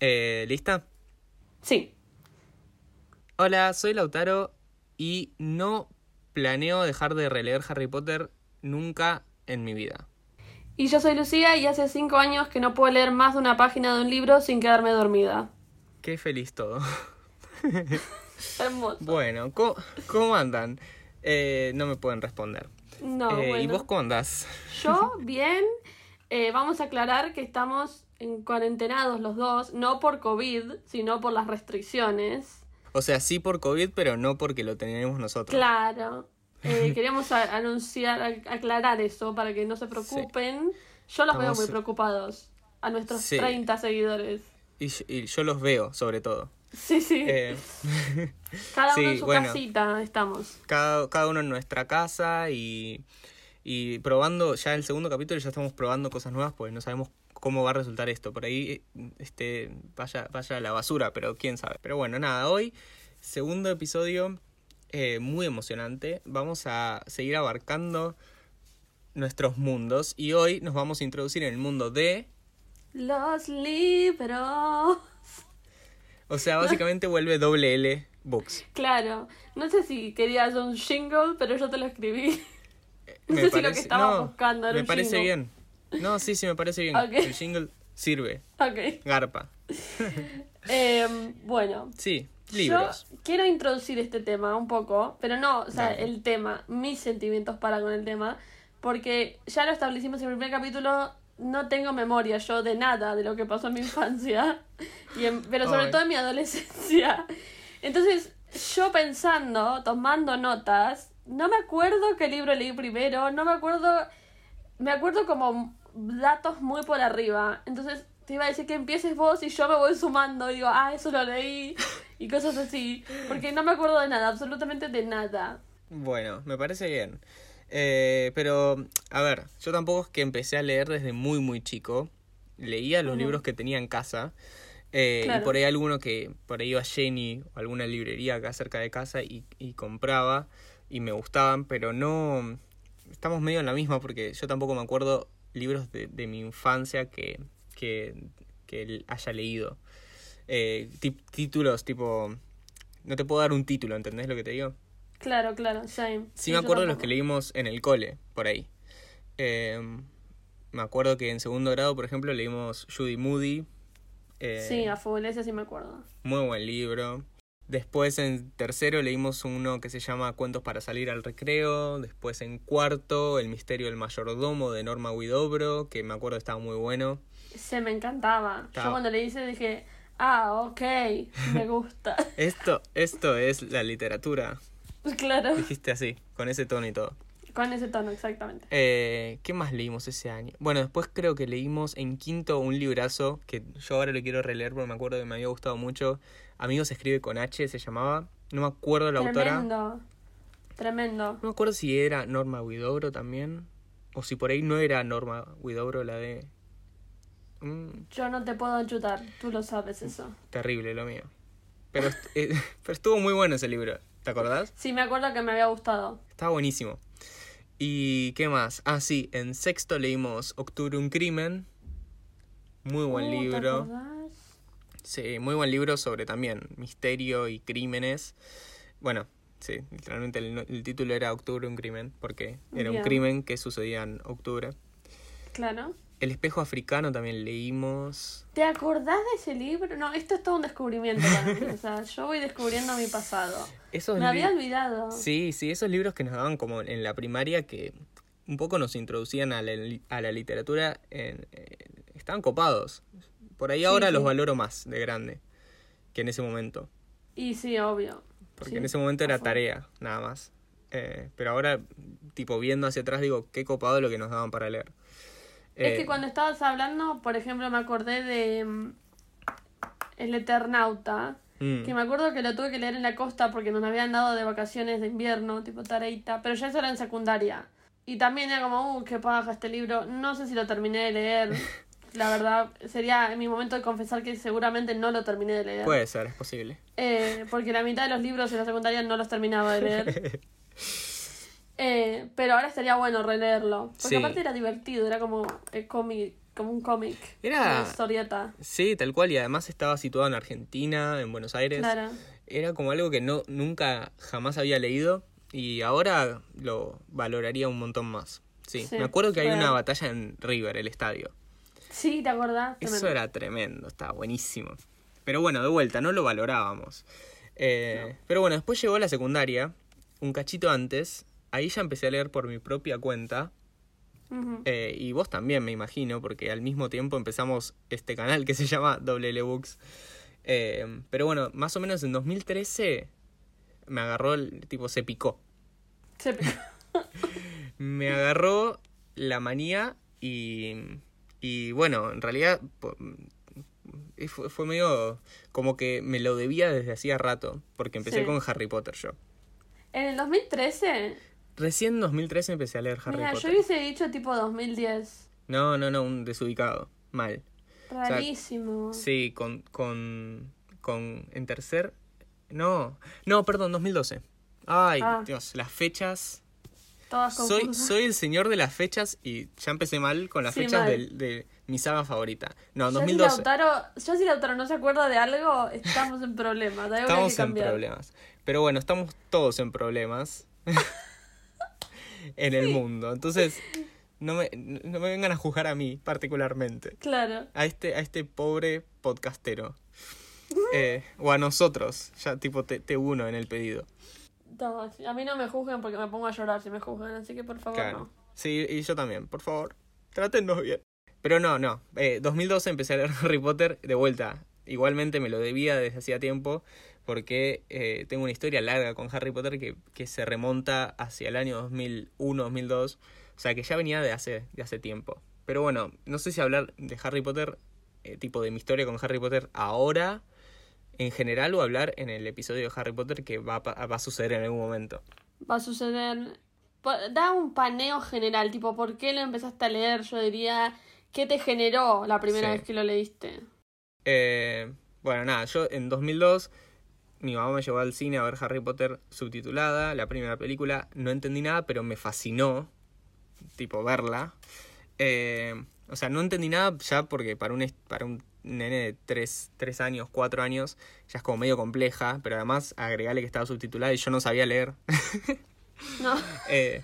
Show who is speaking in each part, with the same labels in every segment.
Speaker 1: Eh, ¿Lista?
Speaker 2: Sí.
Speaker 1: Hola, soy Lautaro y no planeo dejar de releer Harry Potter nunca en mi vida.
Speaker 2: Y yo soy Lucía y hace cinco años que no puedo leer más de una página de un libro sin quedarme dormida.
Speaker 1: Qué feliz todo.
Speaker 2: Hermoso.
Speaker 1: Bueno, ¿cómo, cómo andan? Eh, no me pueden responder.
Speaker 2: No,
Speaker 1: Eh, ¿Y vos cómo andás?
Speaker 2: Yo, bien. Eh, vamos a aclarar que estamos en cuarentenados los dos, no por COVID, sino por las restricciones.
Speaker 1: O sea, sí por COVID, pero no porque lo tenemos nosotros.
Speaker 2: Claro. Eh, queríamos anunciar, aclarar eso para que no se preocupen. Yo los veo muy preocupados. A nuestros
Speaker 1: Sí.
Speaker 2: 30 seguidores.
Speaker 1: Y, y yo los veo, sobre todo.
Speaker 2: Sí, sí.
Speaker 1: Eh,
Speaker 2: Cada uno
Speaker 1: sí,
Speaker 2: en su
Speaker 1: bueno.
Speaker 2: casita estamos.
Speaker 1: cada, cada uno en nuestra casa y, y probando ya el segundo capítulo ya estamos probando cosas nuevas pues no sabemos cómo va a resultar esto por ahí este vaya vaya a la basura pero quién sabe pero bueno nada hoy segundo episodio eh, muy emocionante vamos a seguir abarcando nuestros mundos y hoy nos vamos a introducir en el mundo de
Speaker 2: Los libros.
Speaker 1: o sea básicamente vuelve doble L books
Speaker 2: Claro. No sé si querías un jingle, pero yo te lo escribí. No
Speaker 1: Me
Speaker 2: sé si lo
Speaker 1: parece-
Speaker 2: que estaba
Speaker 1: no,
Speaker 2: buscando era
Speaker 1: me
Speaker 2: un
Speaker 1: parece
Speaker 2: jingle.
Speaker 1: bien no sí sí me parece bien
Speaker 2: Ok.
Speaker 1: el jingle sirve
Speaker 2: Ok.
Speaker 1: garpa
Speaker 2: Em, bueno.
Speaker 1: Sí, libros.
Speaker 2: Yo quiero introducir este tema un poco, pero no, o sea,
Speaker 1: Dale.
Speaker 2: el tema, mis sentimientos para con el tema, porque ya lo establecimos en el primer capítulo, no tengo memoria yo de nada de lo que pasó en mi infancia, y en- pero sobre
Speaker 1: Ay.
Speaker 2: todo en mi adolescencia. Entonces, yo pensando, tomando notas, no me acuerdo qué libro leí primero, no me acuerdo, me acuerdo como datos muy por arriba. Entonces, te iba a decir que empieces vos y yo me voy sumando y digo, ah, eso lo leí y cosas así. Porque no me acuerdo de nada, absolutamente de nada.
Speaker 1: Bueno, me parece bien. Eh, pero, a ver, yo tampoco es que empecé a leer desde muy, muy chico. Leía los libros que tenía en casa. eh,
Speaker 2: Claro.
Speaker 1: Y por ahí alguno que, por ahí iba a Jenny o alguna librería acá cerca de casa y, y compraba y me gustaban, pero no... Estamos medio en la misma porque yo tampoco me acuerdo libros de, de mi infancia que, que, que haya leído. Eh, títulos tipo... No te puedo dar un título, ¿entendés lo que te digo?
Speaker 2: Claro, claro, same.
Speaker 1: Sí, me acuerdo de los que leímos en el cole, por ahí. Eh, me acuerdo que en segundo grado, por ejemplo, leímos Judy Moody. eh,
Speaker 2: Sí, a full, ese sí me acuerdo.
Speaker 1: Muy buen libro. Después en tercero leímos uno que se llama Cuentos para salir al recreo. Después en cuarto, El misterio del mayordomo de Norma Widobro, que me acuerdo estaba muy bueno.
Speaker 2: Se me encantaba.
Speaker 1: Estaba-
Speaker 2: Yo cuando le hice dije, ah, ok, me gusta.
Speaker 1: Esto, esto es la literatura.
Speaker 2: claro,
Speaker 1: Dijiste así, con ese tono y todo.
Speaker 2: con ese tono, exactamente.
Speaker 1: Eh, ¿Qué más leímos ese año? Bueno, después creo que leímos en quinto un librazo que yo ahora lo quiero releer porque me acuerdo que me había gustado mucho. Amigos se escribe con H, se llamaba. No me acuerdo la autora.
Speaker 2: Tremendo. Tremendo.
Speaker 1: No me acuerdo si era Norma Widobro también. O si por ahí no era Norma Widobro la de... Mm,
Speaker 2: Yo no te puedo chutar, tú lo sabes eso.
Speaker 1: terrible lo mío. Pero, est- eh, pero estuvo muy bueno ese libro. ¿Te acordás?
Speaker 2: Sí, me acuerdo que me había gustado.
Speaker 1: Estaba buenísimo. ¿Y qué más? Ah, sí, en sexto leímos Octubre un crimen. Muy buen
Speaker 2: Uh, ¿te
Speaker 1: libro. Sí, muy buen libro sobre también misterio y crímenes. Bueno, sí, literalmente el, el título era Octubre un crimen, porque era un crimen que sucedía en octubre.
Speaker 2: Claro.
Speaker 1: El espejo africano también leímos.
Speaker 2: ¿Te acordás de ese libro? No, esto es todo un descubrimiento para mí. O sea, yo voy descubriendo mi pasado.
Speaker 1: Esos
Speaker 2: Me había olvidado.
Speaker 1: Sí, sí, esos libros que nos daban como en la primaria que un poco nos introducían a la, a la literatura, en- eh, estaban copados. Por ahí ahora
Speaker 2: sí.
Speaker 1: los valoro más de grande que en ese momento.
Speaker 2: Y sí, obvio.
Speaker 1: Porque
Speaker 2: Sí,
Speaker 1: en ese momento era tarea, nada más. Eh, pero ahora, tipo, viendo hacia atrás, digo, qué copado lo que nos daban para leer.
Speaker 2: Es
Speaker 1: Eh,
Speaker 2: que cuando estabas hablando, por ejemplo, me acordé de mm, El Eternauta,
Speaker 1: mm,
Speaker 2: que me acuerdo que lo tuve que leer en la costa porque nos habían dado de vacaciones de invierno, tipo tareita, pero ya eso era en secundaria. Y también era como, uh, qué paja este libro. No sé si lo terminé de leer. La verdad, sería en mi momento de confesar que seguramente no lo terminé de leer.
Speaker 1: Puede ser, es posible.
Speaker 2: Eh, porque la mitad de los libros en la secundaria no los terminaba de leer. Eh, pero ahora estaría bueno releerlo. Porque
Speaker 1: Sí.
Speaker 2: aparte era divertido, era como eh, cómic, como un cómic.
Speaker 1: Era-
Speaker 2: Una historieta.
Speaker 1: Sí, tal cual, y además estaba situado en Argentina, en Buenos Aires.
Speaker 2: Claro.
Speaker 1: Era como algo que no nunca jamás había leído y ahora lo valoraría un montón más. Sí,
Speaker 2: Sí,
Speaker 1: me acuerdo que hay una batalla en River, el estadio.
Speaker 2: Sí, ¿te acordás?
Speaker 1: Eso
Speaker 2: Tremendo.
Speaker 1: era tremendo, estaba buenísimo. Pero bueno, de vuelta, no lo valorábamos. Eh, Pero bueno, después llegó la secundaria, un cachito antes. Ahí ya empecé a leer por mi propia cuenta. Eh, y vos también, me imagino, porque al mismo tiempo empezamos este canal que se llama WL Books. Eh, pero bueno, más o menos en 2013 me agarró, el tipo, se picó.
Speaker 2: Se pe-
Speaker 1: Me agarró la manía y, y bueno, en realidad fue, fue medio como que me lo debía desde hacía rato, porque empecé
Speaker 2: Sí.
Speaker 1: con Harry Potter yo.
Speaker 2: En el 2013,
Speaker 1: Recién en 2013 empecé a leer Harry
Speaker 2: mira, yo
Speaker 1: Potter.
Speaker 2: hubiese dicho tipo 2010.
Speaker 1: No, no, no, un desubicado, mal. sea,
Speaker 2: Rarísimo.
Speaker 1: Sí, con, con, con, en tercer, no, no, perdón, 2012. Ay,
Speaker 2: Ah.
Speaker 1: Dios, las fechas.
Speaker 2: Todas
Speaker 1: Soy, soy el señor de las fechas y ya empecé mal con las
Speaker 2: Sí,
Speaker 1: fechas de, mi saga favorita. No,
Speaker 2: Ya si
Speaker 1: 2012.
Speaker 2: Lautaro, ya si Lautaro no se acuerda de algo, estamos en problemas.
Speaker 1: Estamos en problemas. Pero bueno, estamos todos en problemas en el mundo. Entonces, no me, no me vengan a juzgar a mí particularmente.
Speaker 2: Claro.
Speaker 1: A este, a este pobre podcastero. Eh, o a nosotros, ya tipo te, te uno en el pedido.
Speaker 2: No, a mí no me juzguen porque me pongo a llorar si me juzgan, así que por favor
Speaker 1: Claro.
Speaker 2: no.
Speaker 1: Sí, y yo también, por favor, trátennos bien. Pero no, no. Eh, 2012 empecé a leer Harry Potter de vuelta. Igualmente me lo debía desde hacía tiempo porque eh, tengo una historia larga con Harry Potter que, que se remonta hacia el año 2001, 2002. O sea que ya venía de hace, de hace tiempo. Pero bueno, no sé si hablar de Harry Potter, eh, tipo de mi historia con Harry Potter ahora en general o hablar en el episodio de Harry Potter que va, a pa- va a suceder en algún momento.
Speaker 2: Va a suceder. Da un paneo general, tipo, ¿por qué lo empezaste a leer? Yo diría, ¿qué te generó la primera
Speaker 1: Sí.
Speaker 2: vez que lo leíste?
Speaker 1: Eh, bueno, nada, yo en 2002 mi mamá me llevó al cine a ver Harry Potter subtitulada, la primera película. No entendí nada, pero me fascinó, tipo, verla. Eh, o sea, no entendí nada ya porque para un, para un nene de 3, años, 4 años, ya es como medio compleja, pero además agregale que estaba subtitulada y yo no sabía leer.
Speaker 2: No.
Speaker 1: Eh,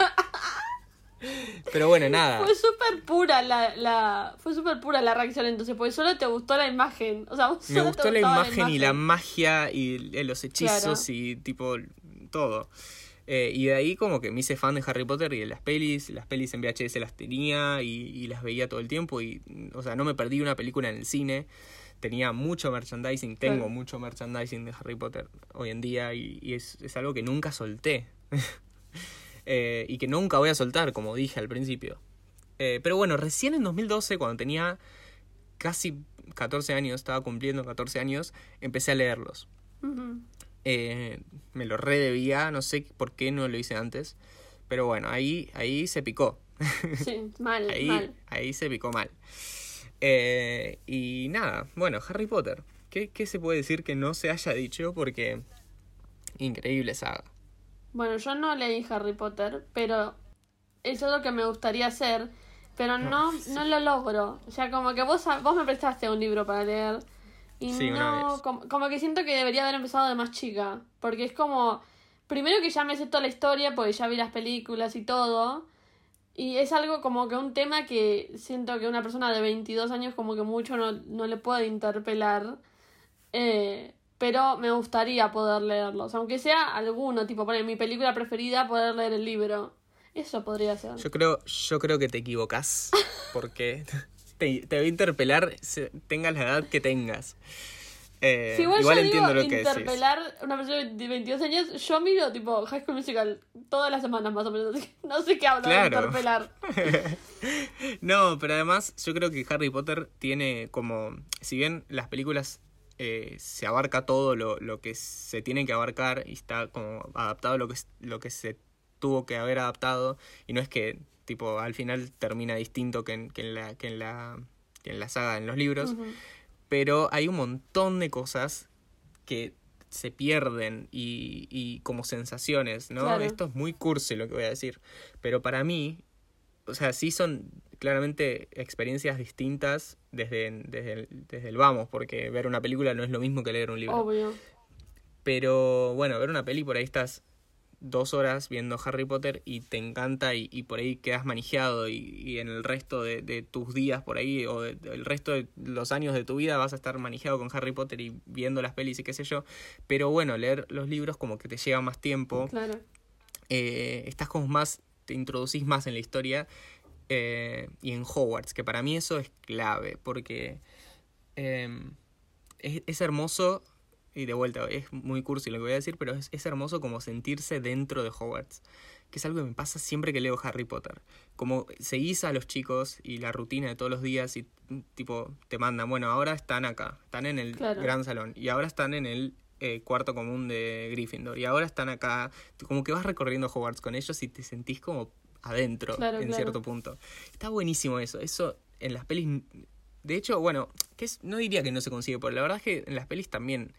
Speaker 1: pero bueno, nada.
Speaker 2: Fue súper pura la, la. Fue súper pura la reacción entonces, porque solo te gustó la imagen. O sea, vos
Speaker 1: Me
Speaker 2: solo te
Speaker 1: gustó la
Speaker 2: gustaba
Speaker 1: imagen, y la magia y eh, los hechizos
Speaker 2: Claro.
Speaker 1: y tipo todo. Eh, y de ahí como que me hice fan de Harry Potter y de las pelis. Las pelis en VHS las tenía y, y las veía todo el tiempo. Y, o sea, no me perdí una película en el cine. Tenía mucho merchandising, tengo
Speaker 2: Claro.
Speaker 1: mucho merchandising de Harry Potter hoy en día y, y es, es algo que nunca solté. Eh, y que nunca voy a soltar, como dije al principio. Eh, pero bueno, recién en 2012, cuando tenía casi 14 años, estaba cumpliendo 14 años, empecé a leerlos. Eh, me lo redebía, no sé por qué no lo hice antes. Pero bueno, ahí, ahí se picó.
Speaker 2: Sí, mal,
Speaker 1: Ahí,
Speaker 2: mal.
Speaker 1: ahí se picó mal. Eh, y nada, bueno, Harry Potter. ¿Qué, ¿Qué se puede decir que no se haya dicho? Porque increíble saga.
Speaker 2: Bueno, yo no leí Harry Potter, pero eso es lo que me gustaría hacer, pero no, no lo logro. O sea, como que vos, vos me prestaste un libro para leer y
Speaker 1: Sí, una
Speaker 2: no,
Speaker 1: vez.
Speaker 2: como, como que siento que debería haber empezado de más chica, porque es como, primero que ya me sé toda la historia, porque ya vi las películas y todo, y es algo como que un tema que siento que una persona de 22 años como que mucho no, no le puede interpelar. Eh, pero me gustaría poder leerlos, aunque sea alguno, tipo poner mi película preferida, poder leer el libro. Eso podría ser.
Speaker 1: Yo creo, yo creo que te equivocas. Porque te, te va a interpelar tengas la edad que tengas. Eh,
Speaker 2: Si igual,
Speaker 1: igual
Speaker 2: yo
Speaker 1: entiendo
Speaker 2: digo
Speaker 1: lo que
Speaker 2: interpelar una persona de 22 años, yo miro tipo High School Musical todas las semanas más o menos, no sé qué hablo
Speaker 1: Claro.
Speaker 2: de interpelar.
Speaker 1: No, pero además yo creo que Harry Potter tiene como, si bien las películas eh, se abarca todo lo, lo que se tiene que abarcar y está como adaptado a lo que, lo que se tuvo que haber adaptado y no es que tipo al final termina distinto que en, que en, la, que en, la, que en la saga, en los libros, pero hay un montón de cosas que se pierden y, y como sensaciones, ¿no?
Speaker 2: Claro.
Speaker 1: Esto es muy cursi lo que voy a decir, pero para mí o sea, sí son claramente experiencias distintas desde, desde, el, desde el vamos, porque ver una película no es lo mismo que leer un libro.
Speaker 2: Obvio.
Speaker 1: Pero bueno, ver una peli por ahí estás dos horas viendo Harry Potter y te encanta y, y por ahí quedas manejado y, y en el resto de, de, tus días por ahí o de, el resto de los años de tu vida vas a estar manejado con Harry Potter y viendo las pelis y qué sé yo. Pero bueno, leer los libros como que te lleva más tiempo.
Speaker 2: Claro.
Speaker 1: Eh, estás como más, te introducís más en la historia eh, y en Hogwarts, que para mí eso es clave porque eh, es, es hermoso y de vuelta, es muy cursi lo que voy a decir, pero es, es, hermoso como sentirse dentro de Hogwarts, que es algo que me pasa siempre que leo Harry Potter. Como seguís a los chicos y la rutina de todos los días y tipo te mandan, bueno, ahora están acá, están en el
Speaker 2: Claro.
Speaker 1: gran salón y ahora están en el eh, cuarto común de Gryffindor y ahora están acá, como que vas recorriendo Hogwarts con ellos y te sentís como adentro
Speaker 2: Claro,
Speaker 1: en
Speaker 2: claro.
Speaker 1: cierto punto. Está buenísimo eso, eso en las pelis... De hecho, bueno, que es, no diría que no se consigue, pero la verdad es que en las pelis también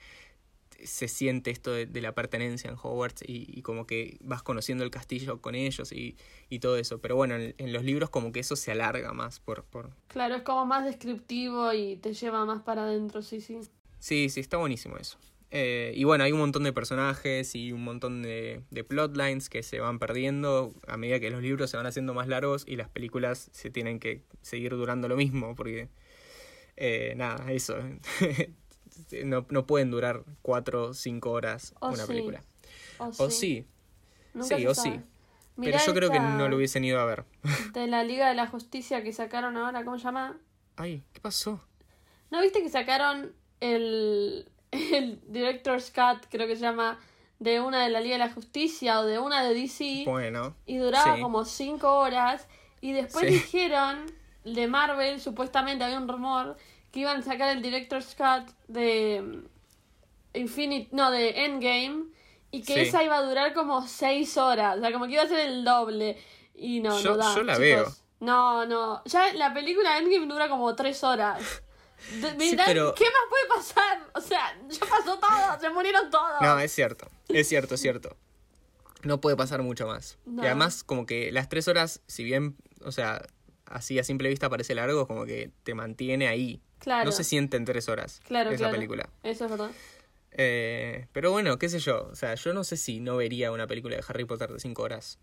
Speaker 1: se siente esto de, de la pertenencia en Hogwarts y, y, como que vas conociendo el castillo con ellos y, y todo eso. Pero bueno, en, en, los libros como que eso se alarga más por... por...
Speaker 2: Claro, es como más descriptivo y te lleva más para adentro, sí, sí.
Speaker 1: Sí, sí, está buenísimo eso. Eh, y bueno, hay un montón de personajes y un montón de, de plotlines que se van perdiendo a medida que los libros se van haciendo más largos y las películas se tienen que seguir durando lo mismo porque... Eh, nada, eso. no, no pueden durar cuatro o cinco horas una
Speaker 2: sí.
Speaker 1: película.
Speaker 2: O sí.
Speaker 1: sí,
Speaker 2: Nunca
Speaker 1: sí,
Speaker 2: se
Speaker 1: o
Speaker 2: sabe.
Speaker 1: sí.
Speaker 2: Mirá
Speaker 1: pero yo creo que no lo hubiesen ido a ver.
Speaker 2: De la Liga de la Justicia que sacaron ahora, ¿cómo se llama?
Speaker 1: Ay, ¿qué pasó?
Speaker 2: ¿No viste que sacaron el, el Director's Cut, creo que se llama, de una de la Liga de la Justicia o de una de DC?
Speaker 1: Bueno,
Speaker 2: y duraba
Speaker 1: sí.
Speaker 2: como 5 horas. Y después
Speaker 1: Sí.
Speaker 2: dijeron, de Marvel, supuestamente había un rumor, que iban a sacar el Director's Cut de mm, Infinite, no, de Endgame. Y que
Speaker 1: Sí.
Speaker 2: esa iba a durar como 6 horas. O sea, como que iba a ser el doble. Y no,
Speaker 1: Yo-
Speaker 2: no da.
Speaker 1: yo la
Speaker 2: chicos.
Speaker 1: veo.
Speaker 2: No, no. Ya la película Endgame dura como 3 horas.
Speaker 1: Pero-
Speaker 2: ¿Qué más puede pasar? O sea, ya pasó todo, se murieron todos.
Speaker 1: No, es cierto, es cierto, es cierto. No puede pasar mucho más.
Speaker 2: No.
Speaker 1: Y además, como que las tres horas, si bien, o sea, así a simple vista parece largo, como que te mantiene ahí.
Speaker 2: Claro.
Speaker 1: No se sienten tres horas
Speaker 2: Claro,
Speaker 1: esa
Speaker 2: claro.
Speaker 1: película.
Speaker 2: Eso es verdad.
Speaker 1: Eh, pero bueno, qué sé yo. O sea, yo no sé si no vería una película de Harry Potter de cinco horas.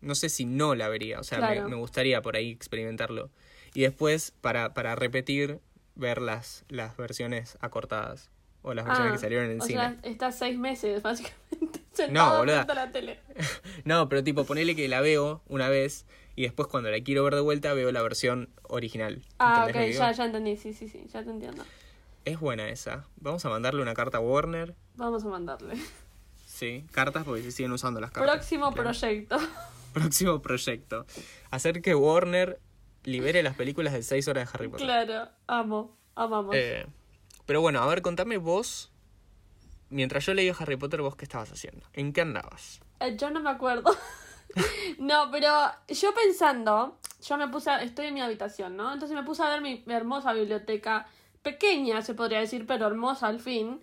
Speaker 1: No sé si no la vería. O sea, me-
Speaker 2: Claro.
Speaker 1: me, gustaría por ahí experimentarlo. Y después, para, para repetir, ver las, las versiones acortadas. O las versiones
Speaker 2: Ah,
Speaker 1: que salieron en
Speaker 2: o
Speaker 1: cine.
Speaker 2: sea, estás seis meses, básicamente, sentado
Speaker 1: boluda.
Speaker 2: la tele.
Speaker 1: No, pero tipo, ponele que la veo una vez y después cuando la quiero ver de vuelta veo la versión original.
Speaker 2: Ah, ok,
Speaker 1: ¿Entendés lo que
Speaker 2: ya, ya entendí, sí, sí, sí, ya te entiendo.
Speaker 1: Es buena esa. Vamos a mandarle una carta a Warner.
Speaker 2: Vamos a mandarle.
Speaker 1: Sí, cartas porque se siguen usando las cartas.
Speaker 2: Próximo
Speaker 1: Claro.
Speaker 2: proyecto.
Speaker 1: Próximo proyecto. Hacer que Warner libere las películas de 6 horas de Harry Potter.
Speaker 2: claro, amo, amamos.
Speaker 1: Eh, pero bueno, a ver, contame vos. Mientras yo leía Harry Potter, vos qué estabas haciendo. ¿En qué andabas?
Speaker 2: Eh, yo no me acuerdo. no, pero yo pensando, yo me puse, a- estoy en mi habitación, ¿no? Entonces me puse a ver mi, mi hermosa biblioteca, pequeña se podría decir, pero hermosa al fin.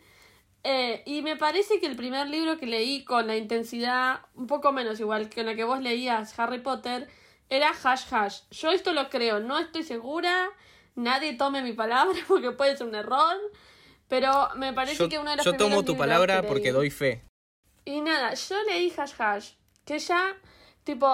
Speaker 2: Eh, y me parece que el primer libro que leí con la intensidad un poco menos igual que en la que vos leías Harry Potter era Hash Hash. Yo esto lo creo, no estoy segura, nadie tome mi palabra porque puede ser un error, pero me parece
Speaker 1: Yo,
Speaker 2: que uno de los
Speaker 1: yo tomo tu palabra
Speaker 2: que
Speaker 1: porque doy fe.
Speaker 2: y nada, yo leí Hash Hash, que ya, tipo,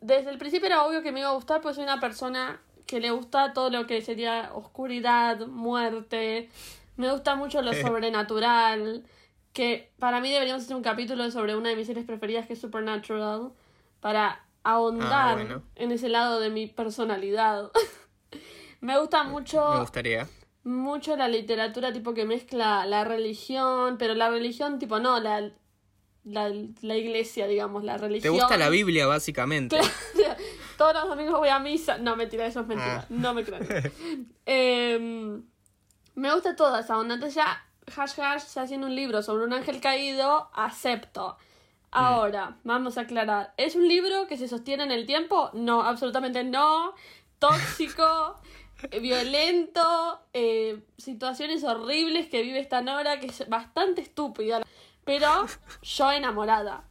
Speaker 2: desde el principio era obvio que me iba a gustar, pues soy una persona que le gusta todo lo que sería oscuridad, muerte, me gusta mucho lo sobrenatural, que para mí deberíamos hacer un capítulo sobre una de mis series preferidas que es Supernatural, para ahondar
Speaker 1: Ah, bueno.
Speaker 2: en ese lado de mi personalidad. me gusta mucho
Speaker 1: Me gustaría.
Speaker 2: mucho la literatura tipo que mezcla la religión, pero la religión tipo no, la, la, la iglesia, digamos, la
Speaker 1: ¿Te
Speaker 2: religión.
Speaker 1: gusta la Biblia, básicamente?
Speaker 2: Claro. Todos los domingos voy a misa. No, mentira, eso es mentira.
Speaker 1: Ah.
Speaker 2: No me crean. Em, me gusta toda esa onda. Entonces ya, hash hash, ya haciendo un libro sobre un ángel caído, acepto. Ahora, vamos a aclarar. ¿Es un libro que se sostiene en el tiempo? No, absolutamente no. Tóxico, eh, violento, eh, situaciones horribles que vive esta Nora, que es bastante estúpida. Pero yo enamorada.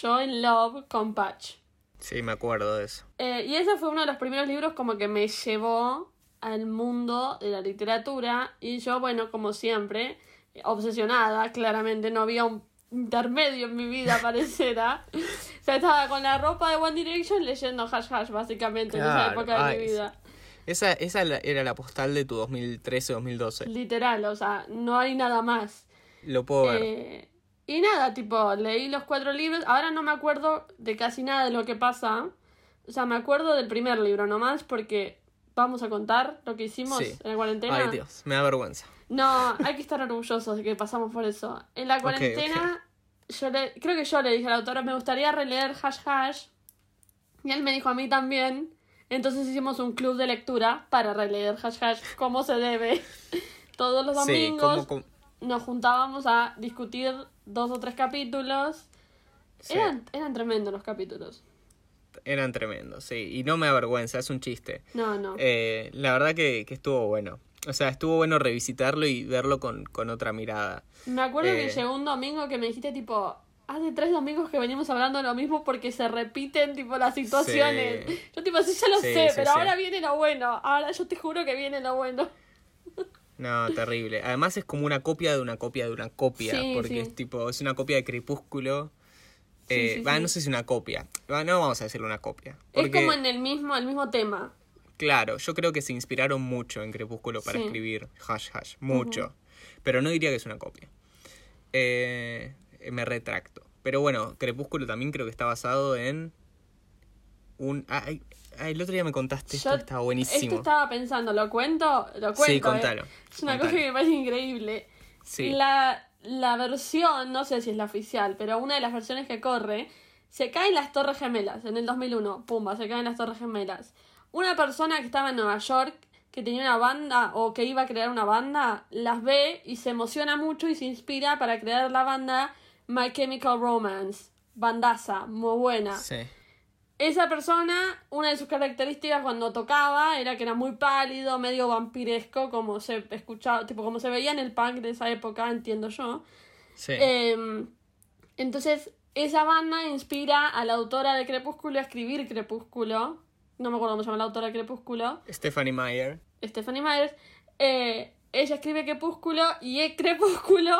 Speaker 2: Yo en love con Patch.
Speaker 1: Sí, me acuerdo de eso.
Speaker 2: Eh, y ese fue uno de los primeros libros como que me llevó al mundo de la literatura y yo, bueno, como siempre, obsesionada, claramente no había un intermedio en mi vida, pareciera. o sea, estaba con la ropa de One Direction leyendo hash hash, básicamente, en esa época de mi vida.
Speaker 1: Esa, esa era la postal de tu 2013-2012.
Speaker 2: Literal, o sea, no hay nada más.
Speaker 1: Lo puedo ver.
Speaker 2: Y nada, tipo, leí los cuatro libros. Ahora no me acuerdo de casi nada de lo que pasa. O sea, me acuerdo del primer libro nomás porque vamos a contar lo que hicimos
Speaker 1: Sí.
Speaker 2: en la cuarentena.
Speaker 1: Ay, Dios, me da vergüenza.
Speaker 2: No, hay que estar orgullosos de que pasamos por eso. En la cuarentena, yo le, creo que yo le dije al autor, me gustaría releer Hash Hash. Y él me dijo a mí también. Entonces hicimos un club de lectura para releer Hash Hash como se debe. Todos los
Speaker 1: Sí,
Speaker 2: domingos
Speaker 1: como, como-
Speaker 2: nos juntábamos a discutir dos o tres capítulos.
Speaker 1: sí,
Speaker 2: Eran, eran tremendos los capítulos.
Speaker 1: eran tremendos, sí. Y no me da vergüenza, es un chiste.
Speaker 2: No, no.
Speaker 1: Eh, la verdad que, que estuvo bueno. O sea, estuvo bueno revisitarlo y verlo con, con otra mirada.
Speaker 2: Me acuerdo
Speaker 1: eh,
Speaker 2: que llegó un domingo que me dijiste tipo, hace tres domingos que venimos hablando de lo mismo porque se repiten tipo las situaciones.
Speaker 1: Sí.
Speaker 2: Yo tipo, sí, ya lo
Speaker 1: Sí,
Speaker 2: sé,
Speaker 1: sí,
Speaker 2: pero ahora viene lo bueno. Ahora yo te juro que viene lo bueno.
Speaker 1: No, terrible. Además es como una copia de una copia de una copia.
Speaker 2: Sí,
Speaker 1: porque
Speaker 2: sí.
Speaker 1: es tipo, es una copia de Crepúsculo. Eh,
Speaker 2: sí,
Speaker 1: no sé si una copia. Va, no vamos a decirle una copia.
Speaker 2: Es como en el mismo, el mismo tema.
Speaker 1: claro, yo creo que se inspiraron mucho en Crepúsculo para escribir hash hash. Mucho. Pero no diría que es una copia. Eh, me retracto. Pero bueno, Crepúsculo también creo que está basado en un... el otro día me contaste esto,
Speaker 2: Yo
Speaker 1: estaba buenísimo.
Speaker 2: Esto estaba pensando, ¿lo cuento? Lo cuento.
Speaker 1: Sí,
Speaker 2: eh.
Speaker 1: contalo,
Speaker 2: Es una
Speaker 1: contalo.
Speaker 2: cosa que me parece increíble.
Speaker 1: Sí.
Speaker 2: La, la versión, no sé si es la oficial, pero una de las versiones que corre, se caen las Torres Gemelas en el 2001. Pumba, se caen las Torres Gemelas. Una persona que estaba en Nueva York, que tenía una banda o que iba a crear una banda, las ve y se emociona mucho y se inspira para crear la banda My Chemical Romance. Bandaza, muy buena.
Speaker 1: Sí.
Speaker 2: Esa persona, una de sus características cuando tocaba era que era muy pálido, medio vampiresco, como se escuchaba, tipo como se veía en el punk de esa época, entiendo yo.
Speaker 1: Sí.
Speaker 2: Eh, entonces, esa banda inspira a la autora de Crepúsculo a escribir Crepúsculo. No me acuerdo cómo se llama la autora de Crepúsculo.
Speaker 1: Stephanie Meyer.
Speaker 2: Stephanie Myers. Eh, ella escribe Crepúsculo y el Crepúsculo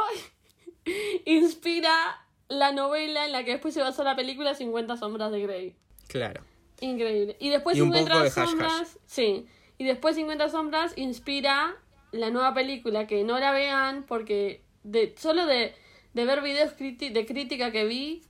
Speaker 2: inspira la novela en la que después se basó la película 50 sombras de Grey.
Speaker 1: Claro.
Speaker 2: Increíble. Y después
Speaker 1: Y un
Speaker 2: 50
Speaker 1: poco de hash
Speaker 2: sombras.
Speaker 1: hash.
Speaker 2: Sí. Y después 50 sombras inspira la nueva película que no la vean porque de solo de, de ver videos de crítica que vi,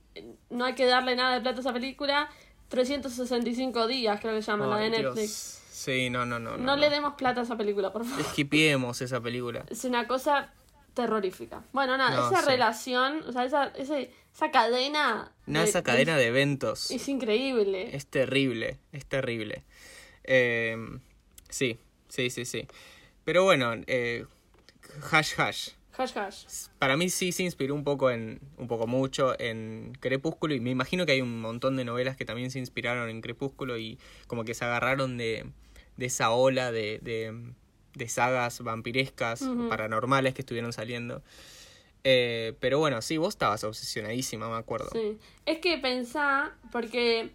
Speaker 2: no hay que darle nada de plata a esa película. 365 días creo que se llama la de
Speaker 1: Dios.
Speaker 2: Netflix.
Speaker 1: Sí, no, no, no.
Speaker 2: No, le demos plata a esa película, por favor.
Speaker 1: Esquipiemos esa película.
Speaker 2: Es una cosa terrorífica. Bueno, nada,
Speaker 1: No,
Speaker 2: esa
Speaker 1: sí.
Speaker 2: relación, o sea, esa, ese- esa cadena.
Speaker 1: No,
Speaker 2: de-
Speaker 1: esa cadena de eventos.
Speaker 2: Es increíble.
Speaker 1: Es terrible, es terrible. Eh, sí, sí, sí, sí. Pero bueno, eh, Hash Hash.
Speaker 2: Hash hash.
Speaker 1: Para mí sí se inspiró un poco en, un poco mucho en Crepúsculo y me imagino que hay un montón de novelas que también se inspiraron en Crepúsculo y como que se agarraron de, de esa ola de, de, de sagas vampirescas, paranormales que estuvieron saliendo. Eh, pero bueno, sí, vos estabas obsesionadísima, me acuerdo.
Speaker 2: Sí. Es que pensá, porque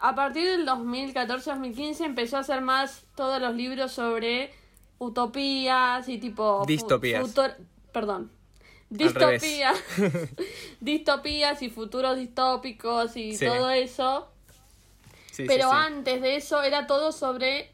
Speaker 2: a partir del 2014-2015 empezó a hacer más todos los libros sobre utopías y tipo...
Speaker 1: Distopías.
Speaker 2: futur- Perdón. Distopías. Distopías y futuros distópicos y
Speaker 1: Sí.
Speaker 2: todo eso.
Speaker 1: Sí, sí,
Speaker 2: Pero
Speaker 1: sí.
Speaker 2: antes de eso era todo sobre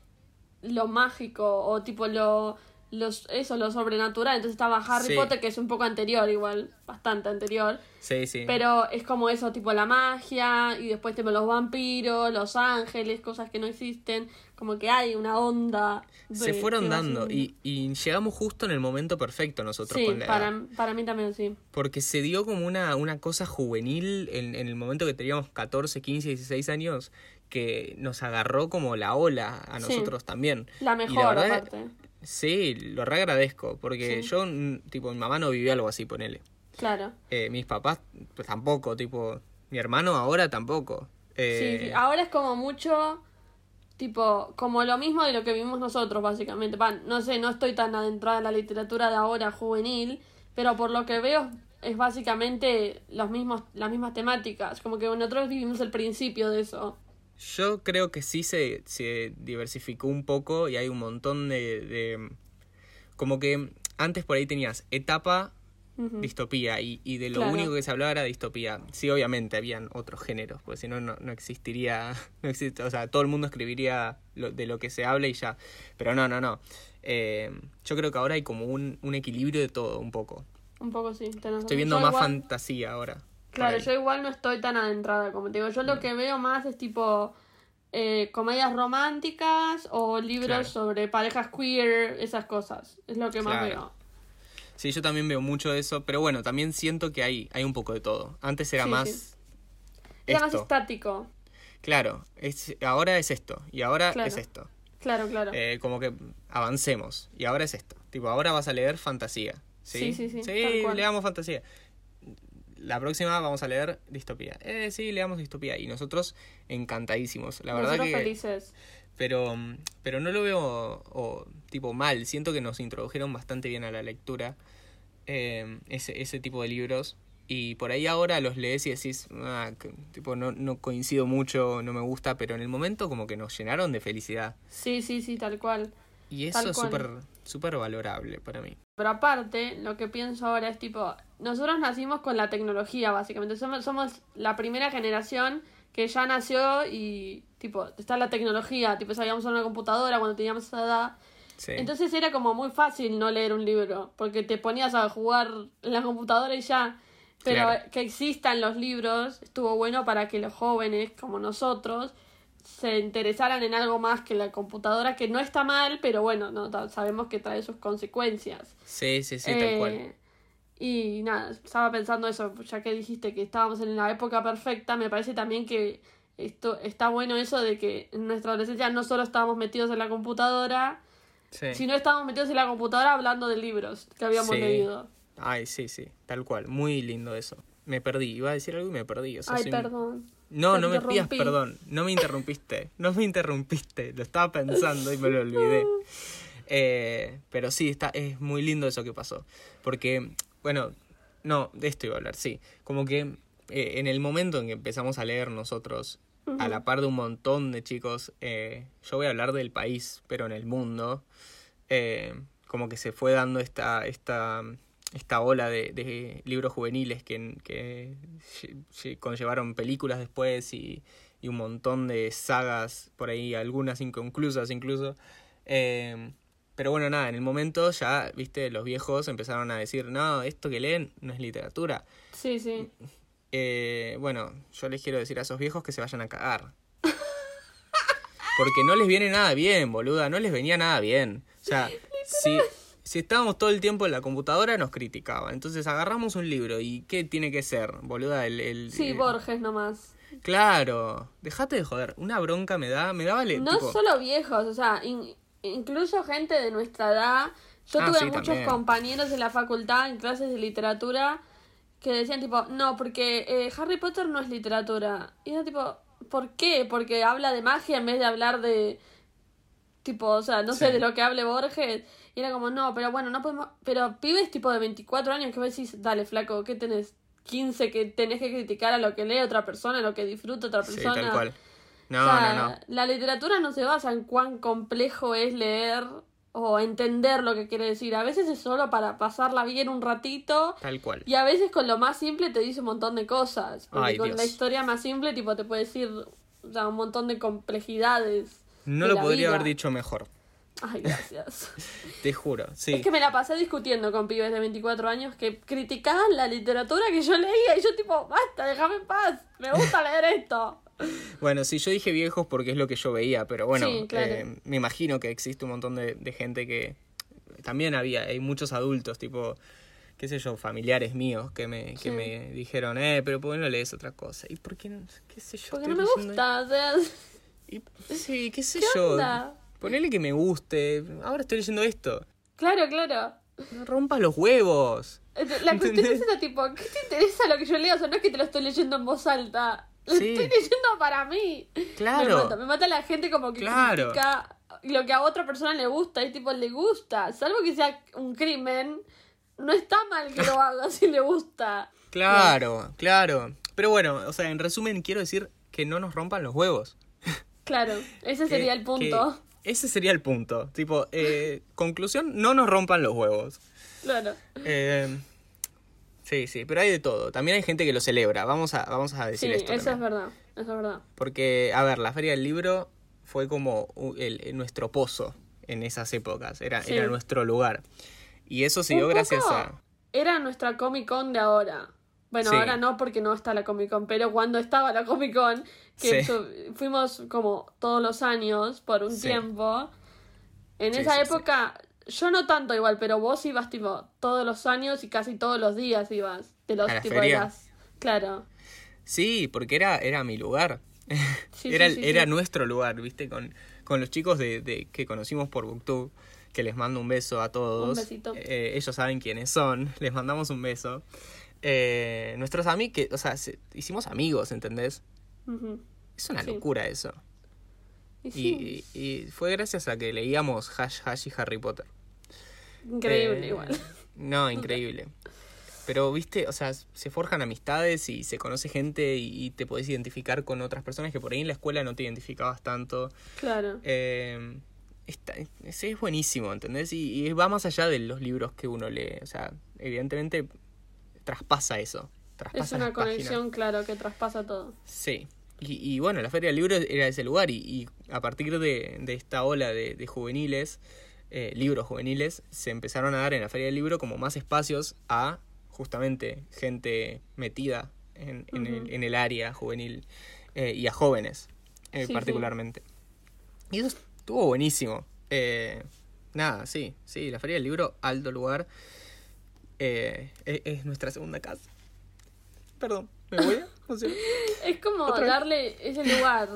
Speaker 2: lo mágico o tipo lo los eso lo sobrenatural entonces estaba Harry
Speaker 1: Sí.
Speaker 2: Potter que es un poco anterior igual bastante anterior
Speaker 1: Sí, sí.
Speaker 2: pero es como eso tipo la magia y después tipo los vampiros los ángeles cosas que no existen como que hay una onda de-
Speaker 1: Se fueron dando y, y llegamos justo en el momento perfecto nosotros
Speaker 2: sí
Speaker 1: con la
Speaker 2: para,
Speaker 1: edad.
Speaker 2: para mí también sí
Speaker 1: Porque se dio como una, una cosa juvenil en, en el momento que teníamos 14, 15, 16 años que nos agarró como la ola a
Speaker 2: Sí.
Speaker 1: nosotros también.
Speaker 2: la
Speaker 1: Y
Speaker 2: mejor
Speaker 1: verdad,
Speaker 2: aparte
Speaker 1: Sí, lo re agradezco porque
Speaker 2: Sí.
Speaker 1: yo, tipo, mi mamá no vivió algo así, ponele.
Speaker 2: claro
Speaker 1: Eh, mis papás pues, tampoco, tipo, mi hermano ahora tampoco. Eh,
Speaker 2: Sí, sí, ahora es como mucho, tipo, como lo mismo de lo que vivimos nosotros, básicamente. No sé, no estoy tan adentrada en la literatura de ahora juvenil, pero por lo que veo es básicamente los mismos, las mismas temáticas. Como que nosotros vivimos el principio de eso.
Speaker 1: Yo creo que sí se, se diversificó un poco y hay un montón de, de... Como que antes por ahí tenías etapa, distopía y, y de lo
Speaker 2: Claro.
Speaker 1: único que se hablaba era distopía. Sí, obviamente habían otros géneros, porque si no, no existiría, no existe, o sea, todo el mundo escribiría lo- de lo que se habla y ya. Pero no, no, no. Eh, yo creo que ahora hay como un, un equilibrio de todo, un poco.
Speaker 2: Un poco sí.
Speaker 1: Estoy viendo más
Speaker 2: igual-
Speaker 1: fantasía ahora.
Speaker 2: Claro, yo igual no estoy tan adentrada, como te digo. Yo
Speaker 1: Mm.
Speaker 2: lo que veo más es tipo eh, comedias románticas o libros
Speaker 1: Claro.
Speaker 2: sobre parejas queer, esas cosas. Es lo que más
Speaker 1: Claro.
Speaker 2: veo.
Speaker 1: Sí, yo también veo mucho de eso, pero bueno, también siento que hay, hay un poco de todo. Antes era
Speaker 2: Sí,
Speaker 1: más...
Speaker 2: sí. Era más estático.
Speaker 1: Claro, es, ahora es esto y ahora
Speaker 2: Claro.
Speaker 1: es esto.
Speaker 2: Claro, claro.
Speaker 1: Eh, como que avancemos y ahora es esto. Tipo, ahora vas a leer fantasía. Sí,
Speaker 2: Sí, sí, sí,
Speaker 1: leamos fantasía. La próxima vamos a leer distopía. Eh, sí, leamos distopía. Y nosotros encantadísimos. La verdad que...
Speaker 2: felices.
Speaker 1: Pero, pero no lo veo o, tipo mal. Siento que nos introdujeron bastante bien a la lectura eh, ese, ese tipo de libros. Y por ahí ahora los lees y decís, ah, tipo, no, no coincido mucho, no me gusta, pero en el momento como que nos llenaron de felicidad.
Speaker 2: Sí, sí, sí, tal cual.
Speaker 1: Y
Speaker 2: Tal
Speaker 1: eso es
Speaker 2: cual.
Speaker 1: súper súper valorable para mí.
Speaker 2: Pero aparte, lo que pienso ahora es tipo, nosotros nacimos con la tecnología, básicamente. Somos, somos la primera generación que ya nació y, tipo, está la tecnología. Tipo, sabíamos usar una computadora cuando teníamos esa edad.
Speaker 1: Sí.
Speaker 2: Entonces era como muy fácil no leer un libro, porque te ponías a jugar en la computadora y ya. Pero
Speaker 1: Claro.
Speaker 2: que existan los libros estuvo bueno para que los jóvenes, como nosotros, se interesaran en algo más que la computadora, que no está mal, pero bueno, no sabemos que trae sus consecuencias.
Speaker 1: sí, sí, sí, tal
Speaker 2: Eh,
Speaker 1: cual.
Speaker 2: Y nada, estaba pensando eso, ya que dijiste que estábamos en la época perfecta, me parece también que esto está bueno eso de que en nuestra adolescencia no solo estábamos metidos en la computadora,
Speaker 1: Sí.
Speaker 2: sino estábamos metidos en la computadora hablando de libros que habíamos
Speaker 1: Sí.
Speaker 2: leído.
Speaker 1: Ay, sí, sí, tal cual. Muy lindo eso. Me perdí, iba a decir algo y me perdí. O sea,
Speaker 2: Ay,
Speaker 1: soy-
Speaker 2: perdón.
Speaker 1: No, no me pidas perdón. No me interrumpiste. No me interrumpiste. Lo estaba pensando y me lo olvidé. Eh, pero sí, está, es muy lindo eso que pasó. Porque, bueno, no, de esto iba a hablar, sí. Como que eh, en el momento en que empezamos a leer nosotros, a la par de un montón de chicos, eh, yo voy a hablar del país, pero en el mundo, como que se fue dando esta, esta, esta ola de, de libros juveniles que, que lle- lle- conllevaron películas después y, y un montón de sagas por ahí, algunas inconclusas incluso. Eh, pero bueno, nada, en el momento ya, viste, los viejos empezaron a decir, no, esto que leen no es literatura.
Speaker 2: Sí, sí.
Speaker 1: Eh, bueno, yo les quiero decir a esos viejos que se vayan a cagar. Porque no les viene nada bien, boluda, no les venía nada bien. O sea, si, si estábamos todo el tiempo en la computadora nos criticaban. Entonces agarramos un libro y ¿qué tiene que ser, boluda? El, el,
Speaker 2: Sí,
Speaker 1: eh,
Speaker 2: Borges nomás.
Speaker 1: Claro, dejate de joder. Una bronca me da, me daba le-
Speaker 2: No
Speaker 1: tipo,
Speaker 2: solo viejos, o sea, in- incluso gente de nuestra edad. Yo
Speaker 1: Ah,
Speaker 2: tuve
Speaker 1: sí,
Speaker 2: muchos
Speaker 1: también.
Speaker 2: compañeros en la facultad, en clases de literatura, que decían tipo, no, porque eh, Harry Potter no es literatura. Y era tipo, ¿por qué? Porque habla de magia en vez de hablar de... Tipo, o sea, no sé, de lo que hable Borges. Y era como, no, pero bueno, no podemos... Pero pibes tipo de 24 años que vos decís, dale, flaco, ¿qué tenés? 15 que tenés que criticar a lo que lee otra persona, a lo que disfruta otra
Speaker 1: Sí,
Speaker 2: persona.
Speaker 1: tal cual. No,
Speaker 2: O sea,
Speaker 1: no, no.
Speaker 2: La literatura no se basa en cuán complejo es leer o entender lo que quiere decir. A veces es solo para pasarla bien un ratito
Speaker 1: Tal cual.
Speaker 2: y a veces con lo más simple te dice un montón de cosas. Porque
Speaker 1: Ay,
Speaker 2: con
Speaker 1: Dios.
Speaker 2: la historia más simple tipo te puede decir o sea, un montón de complejidades.
Speaker 1: No
Speaker 2: de
Speaker 1: lo podría
Speaker 2: vida.
Speaker 1: haber dicho mejor.
Speaker 2: Ay, gracias.
Speaker 1: Te juro, sí.
Speaker 2: Es que me la pasé discutiendo con pibes de 24 años que criticaban la literatura que yo leía y yo tipo, basta, déjame en paz, me gusta leer esto.
Speaker 1: Bueno, sí, yo dije viejos porque es lo que yo veía, pero bueno,
Speaker 2: Sí, claro.
Speaker 1: eh, me imagino que existe un montón de, de gente que también había, hay muchos adultos, tipo, qué sé yo, familiares míos que me, que
Speaker 2: Sí.
Speaker 1: me dijeron, eh, pero ¿por qué no lees otra cosa? ¿Y por qué no? ¿Qué sé yo?
Speaker 2: Porque no me gusta, o sea,
Speaker 1: Y- sí, qué sé
Speaker 2: ¿qué
Speaker 1: yo.
Speaker 2: onda?
Speaker 1: Ponele que me guste. Ahora estoy leyendo esto.
Speaker 2: Claro, claro.
Speaker 1: No rompas los huevos.
Speaker 2: La cuestión
Speaker 1: ¿Entendés?
Speaker 2: es esa, tipo, ¿qué te interesa lo que yo leo? O sea, no es que te lo estoy leyendo en voz alta. Lo
Speaker 1: Sí.
Speaker 2: estoy leyendo para mí.
Speaker 1: Claro.
Speaker 2: Me mata, me mata la gente como que
Speaker 1: Claro.
Speaker 2: critica lo que a otra persona le gusta y tipo le gusta. Salvo que sea un crimen, no está mal que lo haga si le gusta.
Speaker 1: Claro, claro. Pero bueno, o sea, en resumen quiero decir que no nos rompan los huevos.
Speaker 2: Claro, ese sería el punto.
Speaker 1: Ese sería el punto. Tipo, eh, conclusión, no nos rompan los huevos.
Speaker 2: Claro.
Speaker 1: Eh, sí, sí, pero hay de todo. También hay gente que lo celebra. Vamos a, vamos a decir
Speaker 2: sí,
Speaker 1: esto.
Speaker 2: Eso es verdad, eso es verdad.
Speaker 1: Porque, a ver, la Feria del Libro fue como el, nuestro pozo en esas épocas. Era, era nuestro lugar. Y eso se dio gracias a.
Speaker 2: Era nuestra Comic Con de ahora. Bueno, ahora no porque no está la Comic Con, pero cuando estaba la Comic Con, que fuimos como todos los años por un tiempo, en esa época, yo no tanto igual, pero vos ibas tipo todos los años y casi todos los días ibas de los tipos de Claro.
Speaker 1: Sí, porque era, era mi lugar. era era nuestro lugar, ¿viste? Con, con los chicos de, de que conocimos por Booktube, que les mando un beso a todos.
Speaker 2: Un besito.
Speaker 1: Eh, ellos saben quiénes son, les mandamos un beso. Eh, nuestros amigos, que, o sea, hicimos amigos, ¿entendés? Es una locura eso. Y, y, fue gracias a que leíamos Hash Hash y Harry Potter.
Speaker 2: Increíble, eh, igual.
Speaker 1: No, increíble. Pero, viste, o sea, se forjan amistades y se conoce gente y, te podés identificar con otras personas que por ahí en la escuela no te identificabas tanto.
Speaker 2: Claro.
Speaker 1: Eh, es, buenísimo, ¿entendés? Y, y, va más allá de los libros que uno lee. O sea, evidentemente traspasa eso.
Speaker 2: es una conexión, claro, que traspasa todo.
Speaker 1: Sí. Y, bueno, la Feria del Libro era ese lugar y, a partir de, esta ola de, juveniles, eh, libros juveniles, se empezaron a dar en la Feria del Libro como más espacios a justamente gente metida en, en, el, área juvenil eh, y a jóvenes eh, particularmente. Y eso estuvo buenísimo. nada, sí, sí, la Feria del Libro, alto lugar. Eh, e-, es, nuestra segunda casa. Perdón, ¿me voy?
Speaker 2: es como darle ese lugar.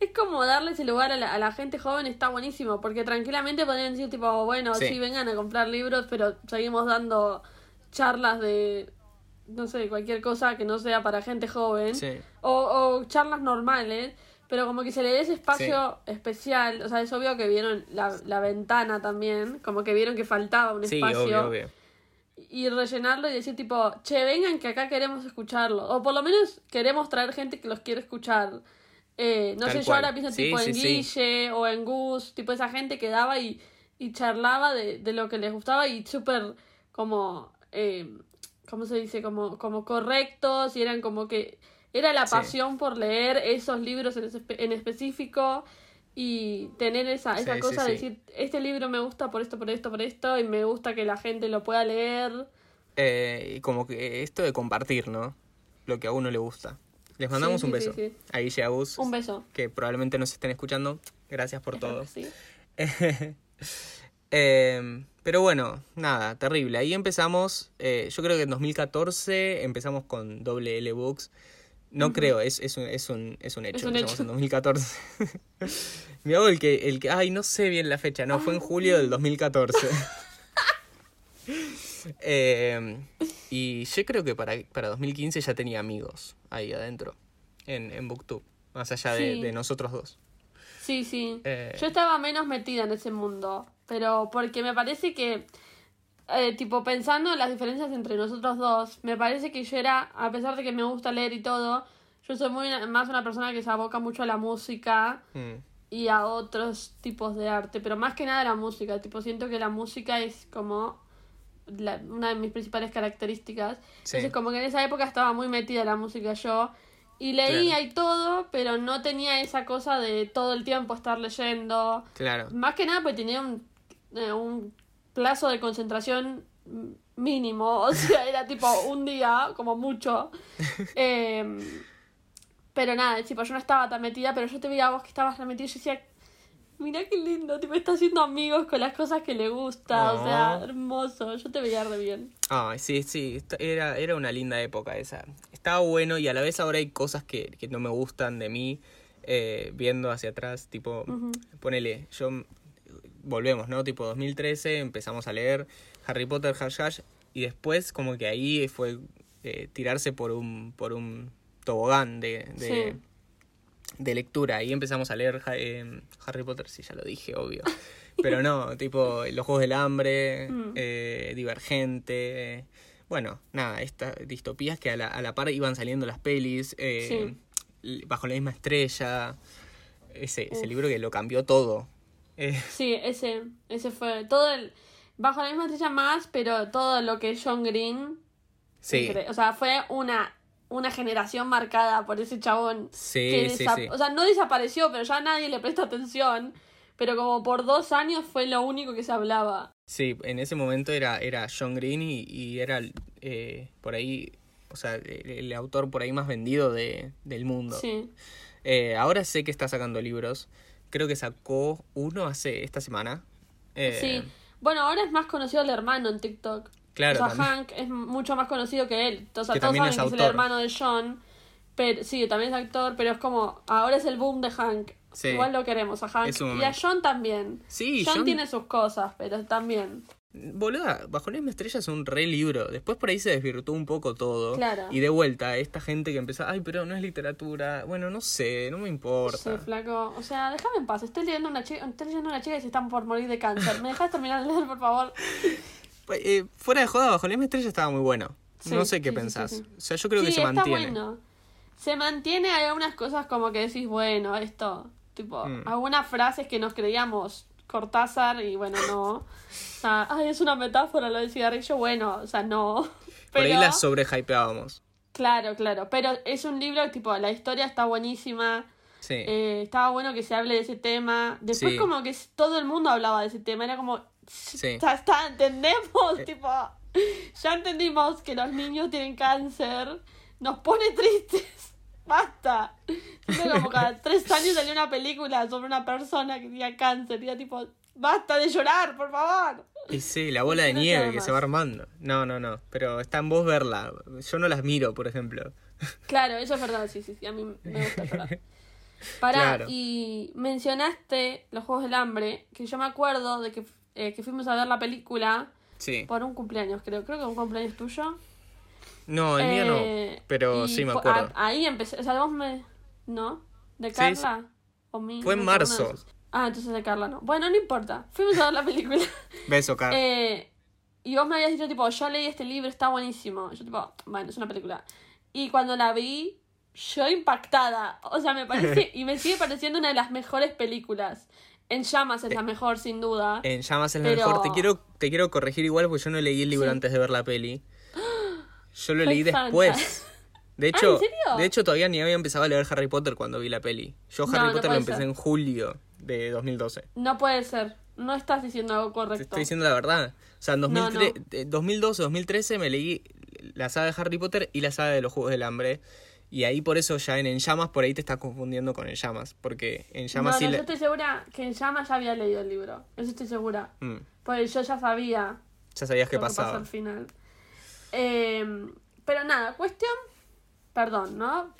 Speaker 2: es como darle ese lugar a la, gente joven, está buenísimo, porque tranquilamente podrían decir, tipo, bueno, sí. vengan a comprar libros, pero seguimos dando charlas de, no sé, cualquier cosa que no sea para gente joven, o, o charlas normales pero como que se le dé ese espacio especial, o sea, es obvio que vieron la, la, ventana también, como que vieron que faltaba un espacio. Y rellenarlo y decir tipo, che, vengan que acá queremos escucharlo. O por lo menos queremos traer gente que los quiere escuchar. Eh, no sé, yo ahora pienso tipo en Guille o en Gus, tipo esa gente que daba y, y charlaba de, de lo que les gustaba y súper como, eh, ¿cómo se dice? Como, como correctos y eran como que era la pasión por leer esos libros en, específico y tener esa, esa cosa de decir, este libro me gusta por esto, por esto, por esto, y me gusta que la gente lo pueda leer.
Speaker 1: Eh, y como que esto de compartir, ¿no? Lo que a uno le gusta. Les mandamos un beso. A Guille Agus.
Speaker 2: Un beso.
Speaker 1: Que probablemente nos estén escuchando. Gracias por todo. eh, pero bueno, nada, terrible. Ahí empezamos, eh, yo creo que en 2014 empezamos con doble L Books. No creo, es, es, un, es, un, es un hecho. Es en 2014. Me hago el que, el que. Ay, no sé bien la fecha. No, fue en julio del 2014. eh, y yo creo que para, para 2015 ya tenía amigos ahí adentro. En, en Booktube. Más allá de, de nosotros dos.
Speaker 2: Sí, sí. Eh, yo estaba menos metida en ese mundo. Pero porque me parece que eh, tipo pensando en las diferencias entre nosotros dos, me parece que yo era, a pesar de que me gusta leer y todo, yo soy muy más una persona que se aboca mucho a la música mm. y a otros tipos de arte, pero más que nada a la música, tipo siento que la música es como una de mis principales características. Entonces como que en esa época estaba muy metida en la música yo y leía y todo, pero no tenía esa cosa de todo el tiempo estar leyendo.
Speaker 1: Claro.
Speaker 2: Más que nada porque tenía un, eh, un plazo de concentración mínimo, o sea, era tipo un día, como mucho. Em, pero nada, tipo, yo no estaba tan metida, pero yo te veía a vos que estabas tan metida y yo decía, mira qué lindo, tipo, está haciendo amigos con las cosas que le gusta, o sea, hermoso, yo te veía re bien.
Speaker 1: Ay, sí, sí, era, era una linda época esa. Estaba bueno y a la vez ahora hay cosas que, que no me gustan de mí, eh, viendo hacia atrás, tipo, ponele, yo volvemos, ¿no? Tipo 2013 empezamos a leer Harry Potter, Hash Hash, y después como que ahí fue eh, tirarse por un, por un tobogán de, de lectura. Ahí empezamos a leer eh, Harry Potter, sí, ya lo dije, obvio. Pero no, tipo Los Juegos del Hambre,
Speaker 2: Mm.
Speaker 1: eh, Divergente. Bueno, nada, estas distopías que a la, a la par iban saliendo las pelis. Bajo la misma estrella. Ese, ese libro que lo cambió todo. Eh,
Speaker 2: Sí, ese, ese fue todo el... Bajo la misma estrella más, pero todo lo que John Green.
Speaker 1: sí,
Speaker 2: incre- O sea, fue una, una generación marcada por ese chabón.
Speaker 1: sí,
Speaker 2: que
Speaker 1: sí, sí.
Speaker 2: O sea, no desapareció, pero ya nadie le presta atención. Pero como por dos años fue lo único que se hablaba.
Speaker 1: Sí, en ese momento era, era John Green y, y era eh, por ahí, o sea, el, el autor por ahí más vendido de, del mundo.
Speaker 2: Sí.
Speaker 1: Eh, ahora sé que está sacando libros. Creo que sacó uno hace esta semana. Eh,
Speaker 2: Sí. Bueno, ahora es más conocido el hermano en TikTok.
Speaker 1: Claro,
Speaker 2: o sea. Hank es mucho más conocido que él. O sea,
Speaker 1: Que
Speaker 2: todos saben
Speaker 1: es
Speaker 2: que es el hermano de John. Pero, sí, también es actor, pero es como, ahora es el boom de Hank.
Speaker 1: Sí.
Speaker 2: Igual lo queremos a Hank. Y a. John también.
Speaker 1: Sí,
Speaker 2: John,
Speaker 1: John-
Speaker 2: tiene sus cosas, pero también.
Speaker 1: Boluda, Bajo la misma estrella es un re libro. Después por ahí se desvirtuó un poco todo.
Speaker 2: Claro.
Speaker 1: Y de vuelta, esta gente que empezó, ay, pero no es literatura. Bueno, no sé, no me importa.
Speaker 2: Sí, flaco. O sea, déjame en paz. Estoy leyendo una chica, estoy leyendo una chica y se están por morir de cáncer. ¿Me dejas terminar de leer, por favor?
Speaker 1: Eh, fuera de joda, Bajo la misma estrella estaba muy bueno.
Speaker 2: Sí,
Speaker 1: no sé qué
Speaker 2: sí,
Speaker 1: pensás.
Speaker 2: sí.
Speaker 1: O sea, yo creo que se
Speaker 2: está
Speaker 1: mantiene.
Speaker 2: bueno. Se mantiene, hay algunas cosas como que decís, bueno, esto, tipo,
Speaker 1: Mm.
Speaker 2: algunas frases que nos creíamos Cortázar y bueno, no. O sea, ay, es una metáfora lo del cigarrillo, bueno, o sea, no.
Speaker 1: Por
Speaker 2: Pero,
Speaker 1: ahí la sobrehypeábamos.
Speaker 2: claro, claro, pero es un libro, tipo, la historia está buenísima,
Speaker 1: Sí.
Speaker 2: eh, estaba bueno que se hable de ese tema. Después
Speaker 1: Sí.
Speaker 2: como que todo el mundo hablaba de ese tema, era como,
Speaker 1: Sí.
Speaker 2: ya está, entendemos,
Speaker 1: Eh.
Speaker 2: tipo, ya entendimos que los niños tienen cáncer, nos pone tristes, basta. Como cada tres años salió una película sobre una persona que tenía cáncer y era tipo, basta de llorar, por favor.
Speaker 1: Y sí, la bola de
Speaker 2: No
Speaker 1: nieve que se va armando. No, no, no. Pero está en vos verla. Yo no las miro, por ejemplo.
Speaker 2: Claro, eso es verdad, sí, sí, sí, a mí me gusta llorar. Pará,
Speaker 1: Claro.
Speaker 2: y mencionaste los Juegos del Hambre, que yo me acuerdo de que, eh, que fuimos a ver la película
Speaker 1: Sí.
Speaker 2: por un cumpleaños, creo, creo que un cumpleaños tuyo.
Speaker 1: No, el mío
Speaker 2: Eh,
Speaker 1: no. Pero
Speaker 2: y
Speaker 1: sí me acuerdo.
Speaker 2: a- ahí empecé, o sea, vos me... ¿No? ¿De
Speaker 1: Sí,
Speaker 2: Carla? ¿O mí?
Speaker 1: Fue en marzo.
Speaker 2: Ah, entonces de Carla no. Bueno, no importa. Fuimos a ver la película.
Speaker 1: Beso, Car.
Speaker 2: Eh, y vos me habías dicho, tipo, yo leí este libro, está buenísimo. Yo, tipo, bueno, es una película. Y cuando la vi, yo impactada. O sea, me parece, y me sigue pareciendo una de las mejores películas. En llamas es la mejor, sin duda.
Speaker 1: En Llamas es la
Speaker 2: pero-
Speaker 1: mejor. Te quiero, te quiero corregir igual porque yo no leí el libro
Speaker 2: Sí.
Speaker 1: antes de ver la peli. Yo lo
Speaker 2: Soy
Speaker 1: leí
Speaker 2: fan.
Speaker 1: después. De
Speaker 2: Ah,
Speaker 1: hecho,
Speaker 2: ¿en serio?
Speaker 1: de hecho todavía ni había empezado a leer Harry Potter cuando vi la peli. Yo
Speaker 2: No,
Speaker 1: Harry
Speaker 2: no
Speaker 1: Potter lo empecé
Speaker 2: ser.
Speaker 1: en julio de 2012.
Speaker 2: No puede ser. No estás diciendo algo
Speaker 1: Te
Speaker 2: correcto.
Speaker 1: estoy diciendo la verdad. O sea, en
Speaker 2: No,
Speaker 1: 2003 eh, 2012, 2013 me leí la saga de Harry Potter y la saga de los Juegos del Hambre. Y ahí por eso ya en En Llamas por ahí te estás confundiendo con En Llamas. Porque En
Speaker 2: No,
Speaker 1: Llamas
Speaker 2: no,
Speaker 1: sí
Speaker 2: yo
Speaker 1: le-
Speaker 2: estoy segura que en llamas ya había leído el libro. Eso estoy segura.
Speaker 1: Mm,
Speaker 2: Porque yo ya sabía
Speaker 1: ya sabías qué
Speaker 2: lo que pasó
Speaker 1: pasaba.
Speaker 2: al final. Eh, pero nada, cuestión. Perdón, ¿no?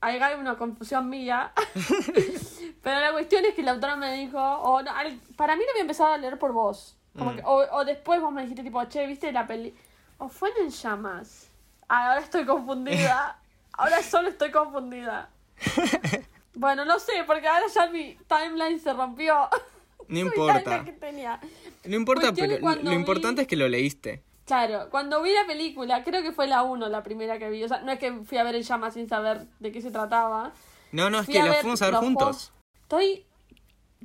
Speaker 2: Hay hay una confusión mía. pero la cuestión es que la autora me dijo. O no, al- para mí lo había empezado a leer por vos. Como
Speaker 1: Mm.
Speaker 2: que- o, o después vos me dijiste, tipo, che, ¿viste la peli? O fue en llamas. Ah, ahora estoy confundida. Ahora solo estoy confundida. Bueno, no sé, porque ahora ya mi timeline se rompió.
Speaker 1: No importa.
Speaker 2: timeline que tenía.
Speaker 1: No importa,
Speaker 2: Cuestión
Speaker 1: pero lo importante es que lo leíste.
Speaker 2: Claro, cuando vi la película, creo que fue la 1 la primera que vi. O sea, no es que fui a ver en llamas sin saber de qué se trataba.
Speaker 1: No, no, es
Speaker 2: Fui
Speaker 1: que
Speaker 2: a
Speaker 1: lo
Speaker 2: ver
Speaker 1: fuimos a ver juntos.
Speaker 2: Estoy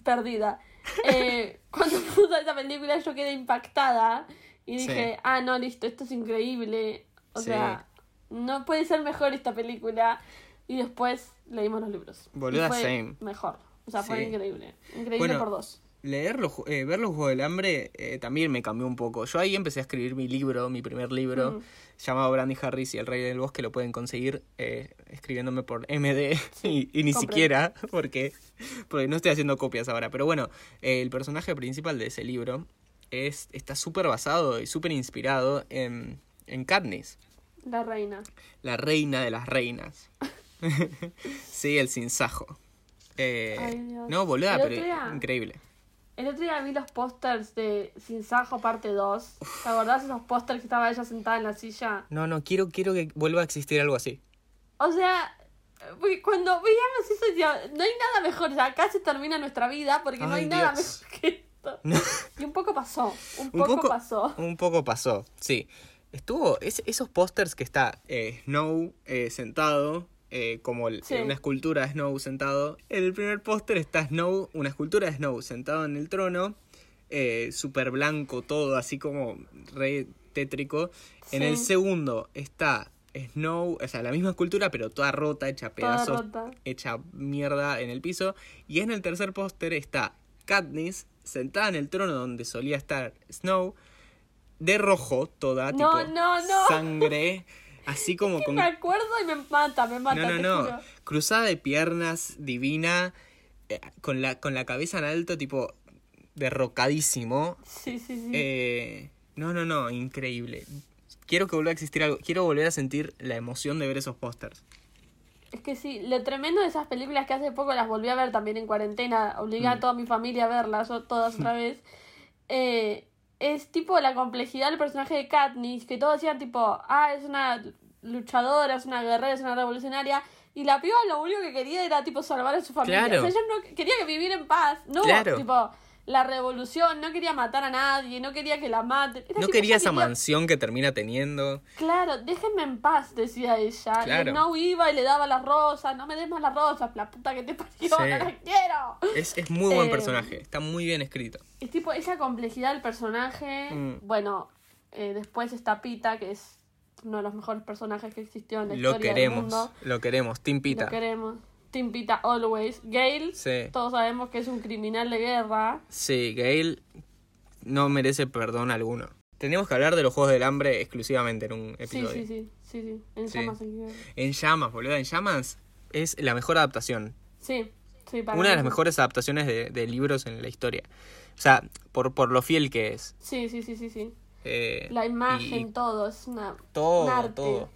Speaker 2: perdida. Eh, cuando puse esa película yo quedé impactada y dije,
Speaker 1: Sí.
Speaker 2: ah, no, listo, esto es increíble. O
Speaker 1: Sí.
Speaker 2: sea, no puede ser mejor esta película. Y después leímos los libros. Y
Speaker 1: Boluda,
Speaker 2: fue
Speaker 1: same.
Speaker 2: Mejor. O sea, fue increíble. Increíble
Speaker 1: Bueno,
Speaker 2: por dos.
Speaker 1: Leer los, eh, ver los Juegos del Hambre eh, también me cambió un poco. Yo ahí empecé a escribir mi libro, mi primer libro,
Speaker 2: Mm.
Speaker 1: llamado Brandy Harris y el Rey del Bosque. Lo pueden conseguir eh, escribiéndome por MD y, y ni siquiera, porque, porque no estoy haciendo copias ahora. Pero bueno, eh, el personaje principal de ese libro es, está súper basado y súper inspirado en, en Katniss,
Speaker 2: La reina.
Speaker 1: la reina de las reinas. sí, el sinsajo. Eh,
Speaker 2: Ay, Dios.
Speaker 1: no, boluda, pero increíble.
Speaker 2: El otro día vi los pósters de Sin Sajo parte 2. ¿Te acordás esos pósters que estaba ella sentada en la silla?
Speaker 1: No, no, quiero, quiero que vuelva a existir algo así.
Speaker 2: O sea, cuando veíamos eso decía, no hay nada mejor, o sea, acá se termina nuestra vida porque no
Speaker 1: Ay,
Speaker 2: hay nada mejor que esto. Y un poco pasó, un poco- pasó.
Speaker 1: Un poco pasó, sí. Estuvo, es- esos pósters que está eh, Snow eh, sentado, eh, como el-
Speaker 2: Sí.
Speaker 1: una escultura de Snow sentado. En el primer póster está Snow, una escultura de Snow sentado en el trono, eh, súper blanco todo, así como re tétrico. En el segundo está Snow, o sea, la misma escultura, pero toda rota, hecha pedazos,
Speaker 2: rota.
Speaker 1: hecha mierda en el piso. Y en el tercer póster está Katniss sentada en el trono donde solía estar Snow, de rojo, toda,
Speaker 2: No,
Speaker 1: tipo
Speaker 2: no, no.
Speaker 1: sangre, así como con...
Speaker 2: Me acuerdo y me mata, me mata,
Speaker 1: No, no,
Speaker 2: te
Speaker 1: no,
Speaker 2: juro.
Speaker 1: cruzada de piernas, divina, eh, con, la, con la cabeza en alto, tipo derrocadísimo.
Speaker 2: Sí, sí, sí.
Speaker 1: Eh, no, no, no, increíble. Quiero que vuelva a existir algo, quiero volver a sentir la emoción de ver esos pósters.
Speaker 2: Es que sí, lo tremendo de esas películas que hace poco las volví a ver también en cuarentena, obligué
Speaker 1: Mm.
Speaker 2: a toda mi familia a verlas todas otra vez. eh, es tipo la complejidad del personaje de Katniss, que todos decían tipo, ah, es una luchadora, es una guerrera, es una revolucionaria. Y la piba lo único que quería era tipo salvar a su familia.
Speaker 1: Claro.
Speaker 2: O sea, ella no quería que vivir en paz. No,
Speaker 1: Claro.
Speaker 2: tipo, la revolución, no quería matar a nadie, no quería que la maten. Era
Speaker 1: No quería esa mansión que termina teniendo.
Speaker 2: Claro, déjenme en paz, decía ella.
Speaker 1: Claro.
Speaker 2: Y no iba y le daba las rosas, no me des más las rosas, la puta que te parió,
Speaker 1: Sí.
Speaker 2: no las quiero.
Speaker 1: Es, es muy buen
Speaker 2: Eh,
Speaker 1: personaje, está muy bien escrito.
Speaker 2: Es tipo esa complejidad del personaje.
Speaker 1: Mm.
Speaker 2: Bueno, eh, después está Pita, que es uno de los mejores personajes que existió en la
Speaker 1: Lo
Speaker 2: historia del
Speaker 1: queremos,
Speaker 2: mundo.
Speaker 1: lo queremos, Tim Pita.
Speaker 2: Lo queremos. Team Pita always. Gale,
Speaker 1: Sí.
Speaker 2: todos sabemos que es un criminal de guerra.
Speaker 1: Sí, Gail no merece perdón alguno. Tenemos que hablar de los Juegos del Hambre exclusivamente en un episodio.
Speaker 2: sí, sí, sí, sí. En
Speaker 1: Sí.
Speaker 2: llamas en guerra.
Speaker 1: En Llamas, boludo, en Llamas es la mejor adaptación.
Speaker 2: Sí, sí, para
Speaker 1: Una de las mejores adaptaciones de, de libros en la historia. O sea, por, por lo fiel que es.
Speaker 2: Sí, sí, sí, sí, sí.
Speaker 1: Eh,
Speaker 2: La imagen,
Speaker 1: y
Speaker 2: todo, es una...
Speaker 1: todo,
Speaker 2: un arte.
Speaker 1: todo.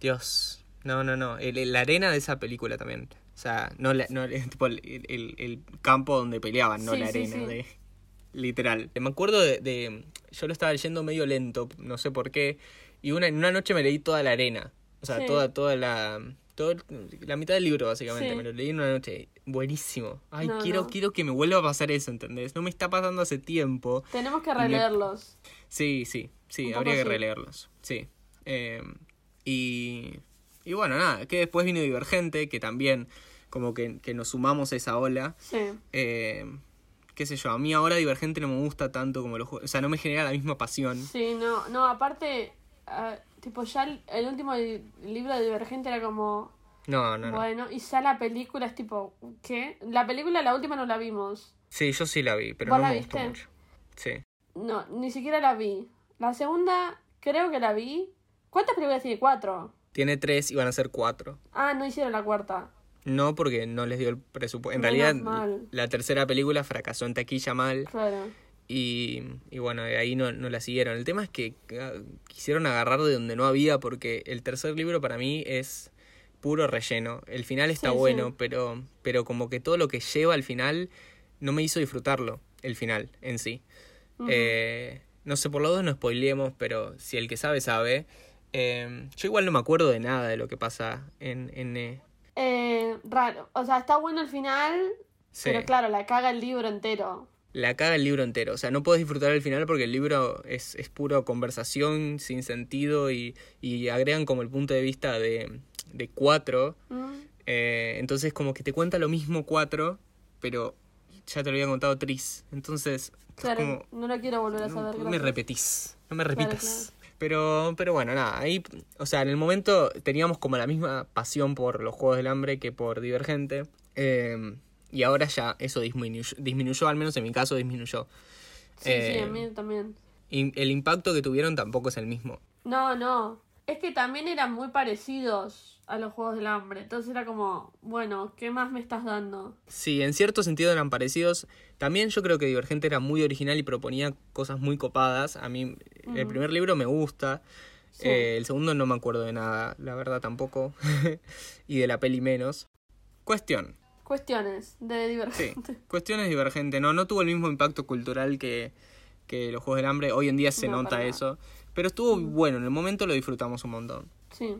Speaker 1: Dios. No, no, no. El- el- la arena de esa película también. O sea, no, la, no el, tipo el, el- campo donde peleaban, no
Speaker 2: Sí,
Speaker 1: la arena.
Speaker 2: sí.
Speaker 1: De, literal. Me acuerdo de, de- Yo lo estaba leyendo medio lento, no sé por qué. Y una, en una noche me leí toda la arena. O sea, toda, toda la. todo la mitad del libro, básicamente. Me lo leí en una noche. Buenísimo. Ay,
Speaker 2: No,
Speaker 1: quiero,
Speaker 2: no.
Speaker 1: quiero que me vuelva a pasar eso, ¿entendés? No me está pasando hace tiempo.
Speaker 2: Tenemos que
Speaker 1: me-
Speaker 2: releerlos.
Speaker 1: Sí, sí, sí,
Speaker 2: Un
Speaker 1: habría que releerlos. Sí. Eh, y, y bueno, nada, que después vino Divergente, que también como que, que nos sumamos a esa ola.
Speaker 2: Sí.
Speaker 1: Eh, qué sé yo, a mí ahora Divergente no me gusta tanto como los juegos, o sea, no me genera la misma pasión.
Speaker 2: Sí, no, no, aparte, ah, tipo, ya el, el último li- libro de Divergente era como,
Speaker 1: No, no, no.
Speaker 2: bueno, y ya la película es tipo, ¿qué? La película, la última no la vimos.
Speaker 1: Sí, yo sí la vi, pero
Speaker 2: ¿Vos
Speaker 1: no
Speaker 2: la
Speaker 1: me gustó
Speaker 2: viste?
Speaker 1: mucho. Sí.
Speaker 2: No, ni siquiera la vi. La segunda, creo que la vi. ¿Cuántas películas tiene? Cuatro.
Speaker 1: Tiene tres y van a ser cuatro.
Speaker 2: Ah, no hicieron la cuarta.
Speaker 1: No, porque no les dio el presupuesto. En
Speaker 2: Menos
Speaker 1: realidad,
Speaker 2: mal.
Speaker 1: la tercera película fracasó en taquilla mal.
Speaker 2: Claro.
Speaker 1: Y, y bueno, de ahí no, no la siguieron. El tema es que ah, quisieron agarrar de donde no había porque el tercer libro para mí es puro relleno. El final está
Speaker 2: Sí,
Speaker 1: bueno,
Speaker 2: sí.
Speaker 1: pero pero como que todo lo que lleva al final no me hizo disfrutarlo, el final en sí. Eh, no sé, por los dos no spoileemos, pero si el que sabe, sabe. Eh, yo igual no me acuerdo de nada de lo que pasa en... en eh,
Speaker 2: raro. O sea, está bueno el final,
Speaker 1: sí.
Speaker 2: pero claro, la caga el libro entero.
Speaker 1: la caga el libro entero. O sea, no puedes disfrutar el final porque el libro es, es puro conversación sin sentido y, y agregan como el punto de vista de, de cuatro.
Speaker 2: Mm.
Speaker 1: Eh, entonces como que te cuenta lo mismo cuatro, pero ya te lo había contado Tris. Entonces, es
Speaker 2: Claro,
Speaker 1: como,
Speaker 2: no lo quiero volver a saber.
Speaker 1: no me repetís, no me
Speaker 2: Claro,
Speaker 1: repitas. Pero, pero bueno, nada, ahí, o sea, en el momento teníamos como la misma pasión por los Juegos del Hambre que por Divergente. eh, y ahora ya eso disminuyó, disminuyó, al menos en mi caso disminuyó.
Speaker 2: Sí, sí, a mí también.
Speaker 1: Y el impacto que tuvieron tampoco es el mismo.
Speaker 2: No, no. Es que también eran muy parecidos a los Juegos del Hambre. Entonces era como, bueno, ¿qué más me estás dando?
Speaker 1: Sí, en cierto sentido eran parecidos. También yo creo que Divergente era muy original y proponía cosas muy copadas. A mí el primer libro me gusta.
Speaker 2: Sí.
Speaker 1: Eh, el segundo no me acuerdo de nada, la verdad tampoco. y de la peli menos. Cuestión.
Speaker 2: Cuestiones de
Speaker 1: Sí,
Speaker 2: Divergente.
Speaker 1: cuestiones divergente. No, no tuvo el mismo impacto cultural que, que los Juegos del Hambre. Hoy en día se
Speaker 2: No,
Speaker 1: nota eso. Pero estuvo bueno, en el momento lo disfrutamos un montón.
Speaker 2: Sí,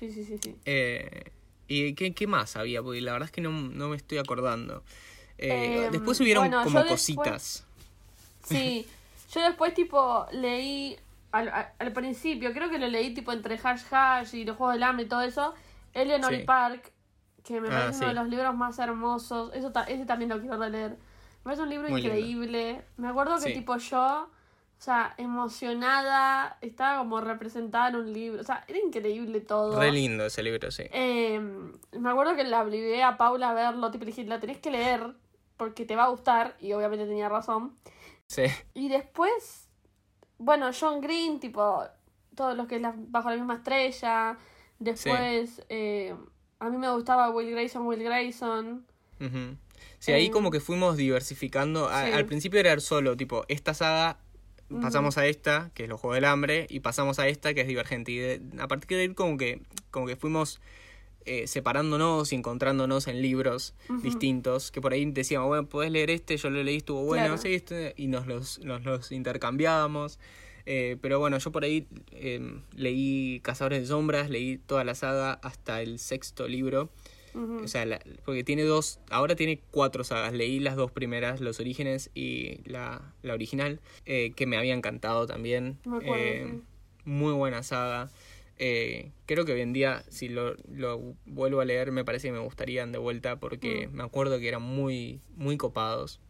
Speaker 2: sí, sí, sí. sí.
Speaker 1: Eh, ¿Y qué, qué más había? Porque la verdad es que no, no me estoy acordando. Eh,
Speaker 2: Em,
Speaker 1: después hubieron
Speaker 2: bueno,
Speaker 1: como
Speaker 2: después-
Speaker 1: cositas.
Speaker 2: Sí, yo después tipo leí al, al- principio, creo que lo leí tipo entre Hash Hash y los Juegos del Hambre y todo eso, Eleanor
Speaker 1: Sí.
Speaker 2: Park, que me
Speaker 1: Ah,
Speaker 2: parece uno de los libros más hermosos, eso ta- ese también lo quiero releer. Me parece un libro
Speaker 1: Muy lindo.
Speaker 2: increíble. Me acuerdo que
Speaker 1: Sí.
Speaker 2: tipo yo, o sea, emocionada, estaba como representada en un libro, o sea, era increíble todo.
Speaker 1: Re lindo ese libro, sí.
Speaker 2: Eh, me acuerdo que la obligué a Paula a verlo, tipo le dije, la tenés que leer porque te va a gustar, y obviamente tenía razón.
Speaker 1: Sí.
Speaker 2: Y después, bueno, John Green, tipo, todos los que es la- bajo la misma estrella. Después, eh, a mí me gustaba Will Grayson, Will Grayson.
Speaker 1: Ujú. Sí, ahí
Speaker 2: Eh,
Speaker 1: como que fuimos diversificando. A-
Speaker 2: sí.
Speaker 1: Al principio era solo, tipo, esta saga, Pasamos a esta, que es los Juegos del Hambre, y pasamos a esta, que es Divergente. Y de- a partir de ahí como que, como que fuimos eh, separándonos y encontrándonos en libros distintos, que por ahí decíamos, bueno, podés leer este, yo lo leí, estuvo bueno,
Speaker 2: Claro.
Speaker 1: sí, este, y nos los, nos los intercambiábamos. Eh, pero bueno, yo por ahí eh, leí Cazadores de Sombras, leí toda la saga hasta el sexto libro. O sea, la- porque tiene dos, ahora tiene cuatro sagas. Leí las dos primeras, Los Orígenes y la, la original, eh, que me había encantado también.
Speaker 2: Me acuerdo,
Speaker 1: Eh,
Speaker 2: sí.
Speaker 1: Muy buena saga. Eh, creo que hoy en día, si lo, lo vuelvo a leer, me parece que me gustarían de vuelta porque
Speaker 2: Mm.
Speaker 1: me acuerdo que eran muy, muy copados.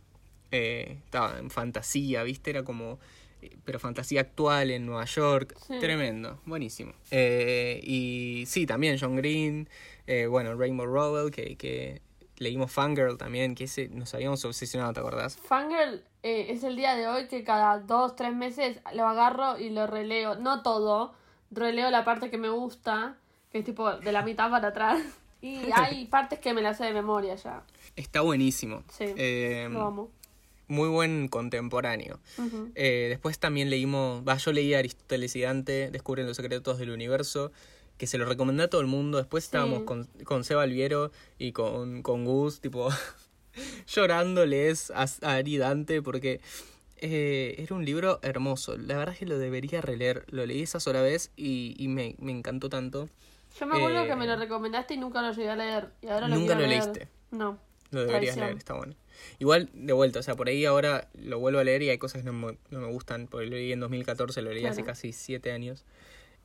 Speaker 1: Eh, estaba en fantasía, ¿viste? Era como pero fantasía actual en Nueva York.
Speaker 2: Sí.
Speaker 1: Tremendo, buenísimo. Eh, y sí, también John Green, eh, bueno, Rainbow Rowell, que, que leímos Fangirl también, que ese nos habíamos obsesionado, ¿te acordás?
Speaker 2: Fangirl eh, es el día de hoy que cada dos, tres meses lo agarro y lo releo. No todo, releo la parte que me gusta, que es tipo de la mitad para atrás. Y hay partes que me las sé de memoria ya.
Speaker 1: Está buenísimo.
Speaker 2: Sí,
Speaker 1: Eh,
Speaker 2: lo amo.
Speaker 1: muy buen contemporáneo. Eh, después también leímos, va, yo leí Aristóteles y Dante, Descubren los secretos del universo, que se lo recomendé a todo el mundo. Después
Speaker 2: Sí.
Speaker 1: estábamos con, con Seba Alviero y con, con Gus, tipo, llorándoles a, a Ari Dante porque eh, era un libro hermoso. La verdad es que lo debería releer. Lo leí esa sola vez y, y me, me encantó tanto.
Speaker 2: Yo me acuerdo
Speaker 1: eh,
Speaker 2: que me lo recomendaste y nunca lo llegué a leer. Y ahora lo
Speaker 1: Nunca lo
Speaker 2: leer.
Speaker 1: leíste.
Speaker 2: No.
Speaker 1: Lo deberías
Speaker 2: Traición.
Speaker 1: leer, está bueno. Igual, de vuelta, o sea, por ahí ahora lo vuelvo a leer y hay cosas que no me, no me gustan, porque lo leí en 2014, lo leí hace casi siete años.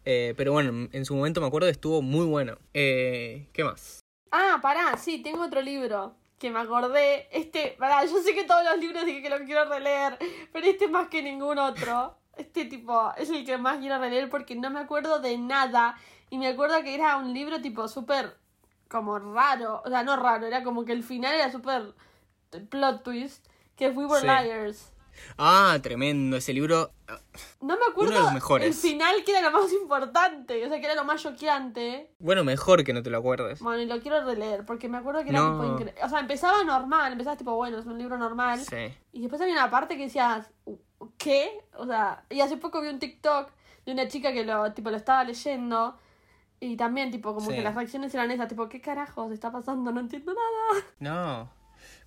Speaker 1: Eh, pero bueno, en su momento me acuerdo que estuvo muy bueno. Eh, ¿Qué más?
Speaker 2: Ah, pará, sí, tengo otro libro que me acordé. Este, pará, yo sé que todos los libros dije que lo quiero releer, pero este más que ningún otro. Este tipo es el que más quiero releer porque no me acuerdo de nada. Y me acuerdo que era un libro tipo súper como raro. O sea, no raro, era como que el final era súper plot twist. Que We Were
Speaker 1: Sí.
Speaker 2: Liars.
Speaker 1: Ah, tremendo, ese libro. ah,
Speaker 2: No me acuerdo
Speaker 1: Uno de los mejores.
Speaker 2: el final que era lo más importante. O sea, que era lo más choqueante.
Speaker 1: Bueno, mejor que no te lo acuerdes.
Speaker 2: Bueno, y lo quiero releer porque me acuerdo que era
Speaker 1: No.
Speaker 2: tipo increíble. O sea, empezaba normal, empezaba tipo, bueno, es un libro normal.
Speaker 1: Sí.
Speaker 2: Y después había una parte que decías, ¿qué? O sea, y hace poco vi un TikTok de una chica que lo, tipo, lo estaba leyendo. Y también, tipo, como
Speaker 1: Sí.
Speaker 2: que las reacciones eran esas, tipo, ¿qué carajos está pasando? No entiendo nada.
Speaker 1: No,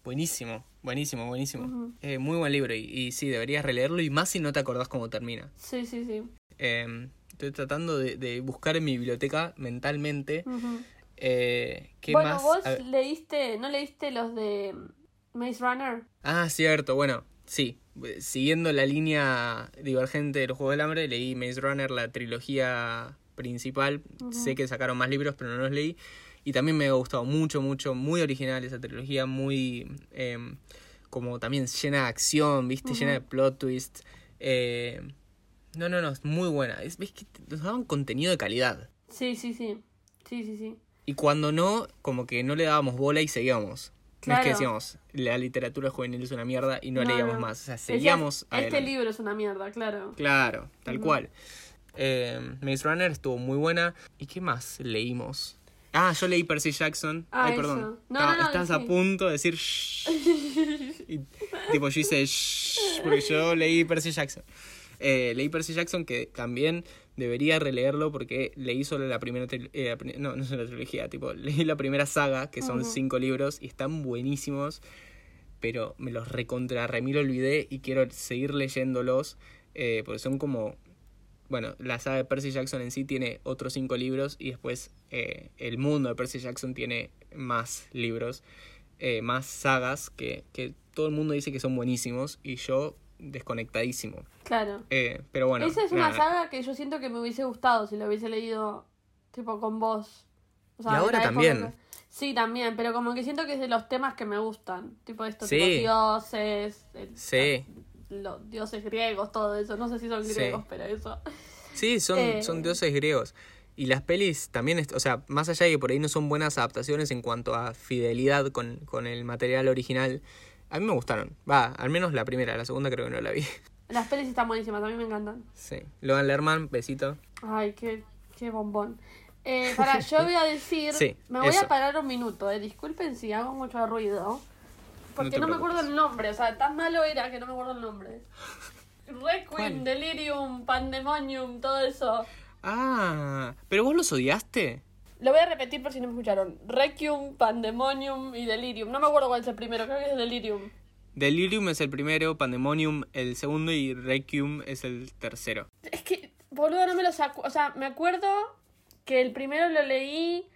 Speaker 1: buenísimo, buenísimo, buenísimo. Eh, muy buen libro y, y sí, deberías releerlo y más si no te acordás cómo termina.
Speaker 2: Sí, sí, sí.
Speaker 1: Eh, estoy tratando de, de buscar en mi biblioteca mentalmente
Speaker 2: Ujú.
Speaker 1: eh, qué
Speaker 2: Bueno,
Speaker 1: más.
Speaker 2: vos
Speaker 1: A
Speaker 2: leíste, ¿no leíste los de Maze Runner?
Speaker 1: Ah, cierto, bueno, sí. Eh, Siguiendo la línea divergente de los Juegos del Hambre, leí Maze Runner, la trilogía principal. Sé que sacaron más libros, pero no los leí. Y también me ha gustado mucho, mucho, muy original esa trilogía, muy eh, como también llena de acción, ¿viste? Llena de plot twist. Eh, no, no, no, es muy buena. Es, ves que nos daban contenido de calidad.
Speaker 2: Sí, sí, sí. Sí, sí, sí.
Speaker 1: Y cuando no, como que no le dábamos bola y seguíamos. No es que
Speaker 2: Claro.
Speaker 1: decíamos, la literatura juvenil es una mierda y no,
Speaker 2: No,
Speaker 1: leíamos
Speaker 2: no.
Speaker 1: más. O sea,
Speaker 2: Decías,
Speaker 1: seguíamos
Speaker 2: Este
Speaker 1: adelante.
Speaker 2: libro es una mierda, claro.
Speaker 1: Claro, tal cual. Eh, Maze Runner estuvo muy buena. ¿Y qué más leímos? Ah, yo leí Percy Jackson.
Speaker 2: Ah,
Speaker 1: Ay, perdón.
Speaker 2: No,
Speaker 1: Estaba-
Speaker 2: no, no,
Speaker 1: Estabas a punto de decir shh. Y, tipo, yo hice shh, porque yo leí Percy Jackson. Eh, leí Percy Jackson que también debería releerlo porque leí solo la primera eh, no, no es la trilogía, tipo, leí la primera saga, que son cinco libros, y están buenísimos, pero me los recontra remil olvidé y quiero seguir leyéndolos, eh, porque son como bueno, la saga de Percy Jackson en sí tiene otros cinco libros y después eh, el mundo de Percy Jackson tiene más libros, eh, más sagas que, que todo el mundo dice que son buenísimos y yo desconectadísimo.
Speaker 2: Claro.
Speaker 1: Eh, pero bueno.
Speaker 2: Esa es una saga que yo siento que me hubiese gustado si lo hubiese leído tipo con vos. O
Speaker 1: Y ahora también.
Speaker 2: que- Sí, también, pero como que siento que es de los temas que me gustan. Tipo esto,
Speaker 1: Sí.
Speaker 2: tipo dioses, el-
Speaker 1: Sí.
Speaker 2: Los dioses griegos, todo eso. No sé si son
Speaker 1: Sí.
Speaker 2: griegos, pero eso.
Speaker 1: Sí, son,
Speaker 2: Eh.
Speaker 1: son dioses griegos. Y las pelis también, o sea, más allá de que por ahí no son buenas adaptaciones en cuanto a fidelidad con, con el material original, a mí me gustaron. Va, al menos la primera, la segunda creo que no la vi.
Speaker 2: Las pelis están buenísimas, a mí me encantan.
Speaker 1: Sí. Logan Lerman, besito.
Speaker 2: Ay, qué, qué bombón. Eh, para, yo voy a decir,
Speaker 1: Sí,
Speaker 2: me voy
Speaker 1: eso.
Speaker 2: a parar un minuto, eh. disculpen si hago mucho ruido, porque no, me acuerdo el nombre, o sea, tan malo era que no me acuerdo el nombre. Requiem. Delirium, Pandemonium, todo eso.
Speaker 1: Ah, pero vos los odiaste.
Speaker 2: Lo voy a repetir por si no me escucharon. Requiem, Pandemonium y Delirium. No me acuerdo cuál es el primero, creo que es Delirium.
Speaker 1: Delirium es el primero, Pandemonium el segundo y Requiem es el tercero.
Speaker 2: Es que, boludo, no me lo saco. O sea, me acuerdo que el primero lo leí